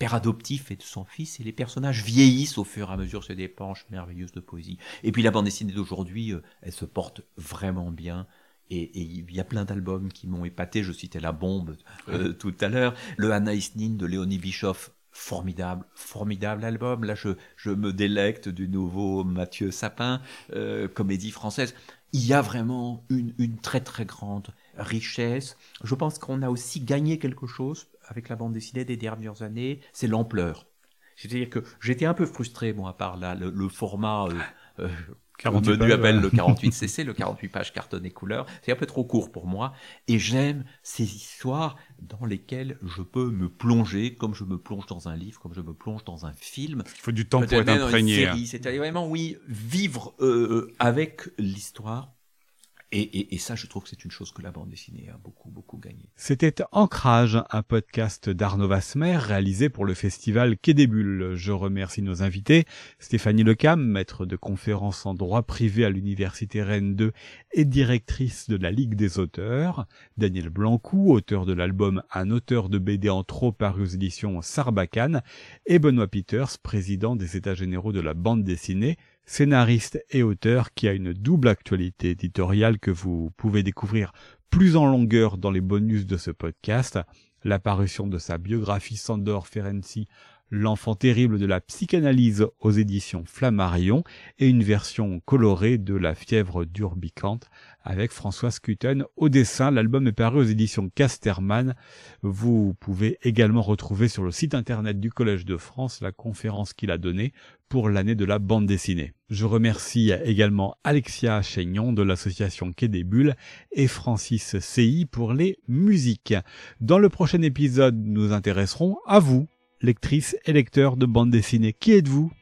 père adoptif et de son fils, et les personnages vieillissent au fur et à mesure, c'est des penches merveilleuses de poésie. Et puis la bande dessinée d'aujourd'hui, euh, elle se porte vraiment bien. Et, il y a plein d'albums qui m'ont épaté. Je citais La Bombe euh, tout à l'heure. Le Anaïs Nin de Léonie Bischoff, formidable, formidable album. Là, je, je me délecte du nouveau Mathieu Sapin, euh, comédie française. Il y a vraiment une, une très très grande richesse. Je pense qu'on a aussi gagné quelque chose avec la bande dessinée des dernières années, c'est l'ampleur. C'est-à-dire que j'étais un peu frustré, moi, par là, le, format euh, euh, menu appelle le 48 cc, le [LAUGHS] 48 pages cartonné couleur. C'est un peu trop court pour moi. Et j'aime ces histoires dans lesquelles je peux me plonger comme je me plonge dans un livre, comme je me plonge dans un film. Il faut du temps pour être imprégné. Hein. C'est-à-dire vraiment, oui, vivre euh, avec l'histoire et, et, et, ça, je trouve que c'est une chose que la bande dessinée a beaucoup, beaucoup gagné. C'était Ancrage, un podcast d'Arnaud Vasmer réalisé pour le festival Quai. Je remercie nos invités, Stéphanie Lecam, maître de conférences en droit privé à l'Université Rennes 2 et directrice de la Ligue des auteurs, Daniel Blancou, auteur de l'album Un auteur de BD en trop paru aux éditions Sarbacane, et Benoît Peters, président des États généraux de la bande dessinée, scénariste et auteur qui a une double actualité éditoriale que vous pouvez découvrir plus en longueur dans les bonus de ce podcast, l'apparition de sa biographie Sandor Ferenczi L'enfant terrible de la psychanalyse aux éditions Flammarion et une version colorée de La fièvre d'Urbicante avec François Scuten au dessin. L'album est paru aux éditions Casterman. Vous pouvez également retrouver sur le site internet du Collège de France la conférence qu'il a donnée pour l'année de la bande dessinée. Je remercie également Alexia Chaignon de l'association Quai des Bulles et Francis CI pour les musiques. Dans le prochain épisode, nous intéresserons à vous lectrice et lecteur de bande dessinée. Qui êtes-vous?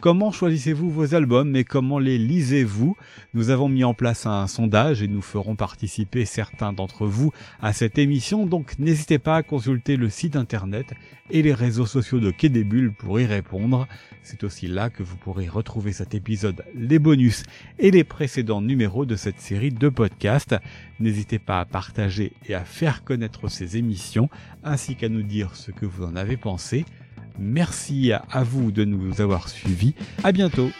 Comment choisissez-vous vos albums et comment les lisez-vous? Nous avons mis en place un sondage et nous ferons participer certains d'entre vous à cette émission, donc n'hésitez pas à consulter le site internet et les réseaux sociaux de Quai pour y répondre. C'est aussi là que vous pourrez retrouver cet épisode, les bonus et les précédents numéros de cette série de podcasts. N'hésitez pas à partager et à faire connaître ces émissions, ainsi qu'à nous dire ce que vous en avez pensé. Merci à vous de nous avoir suivis. À bientôt.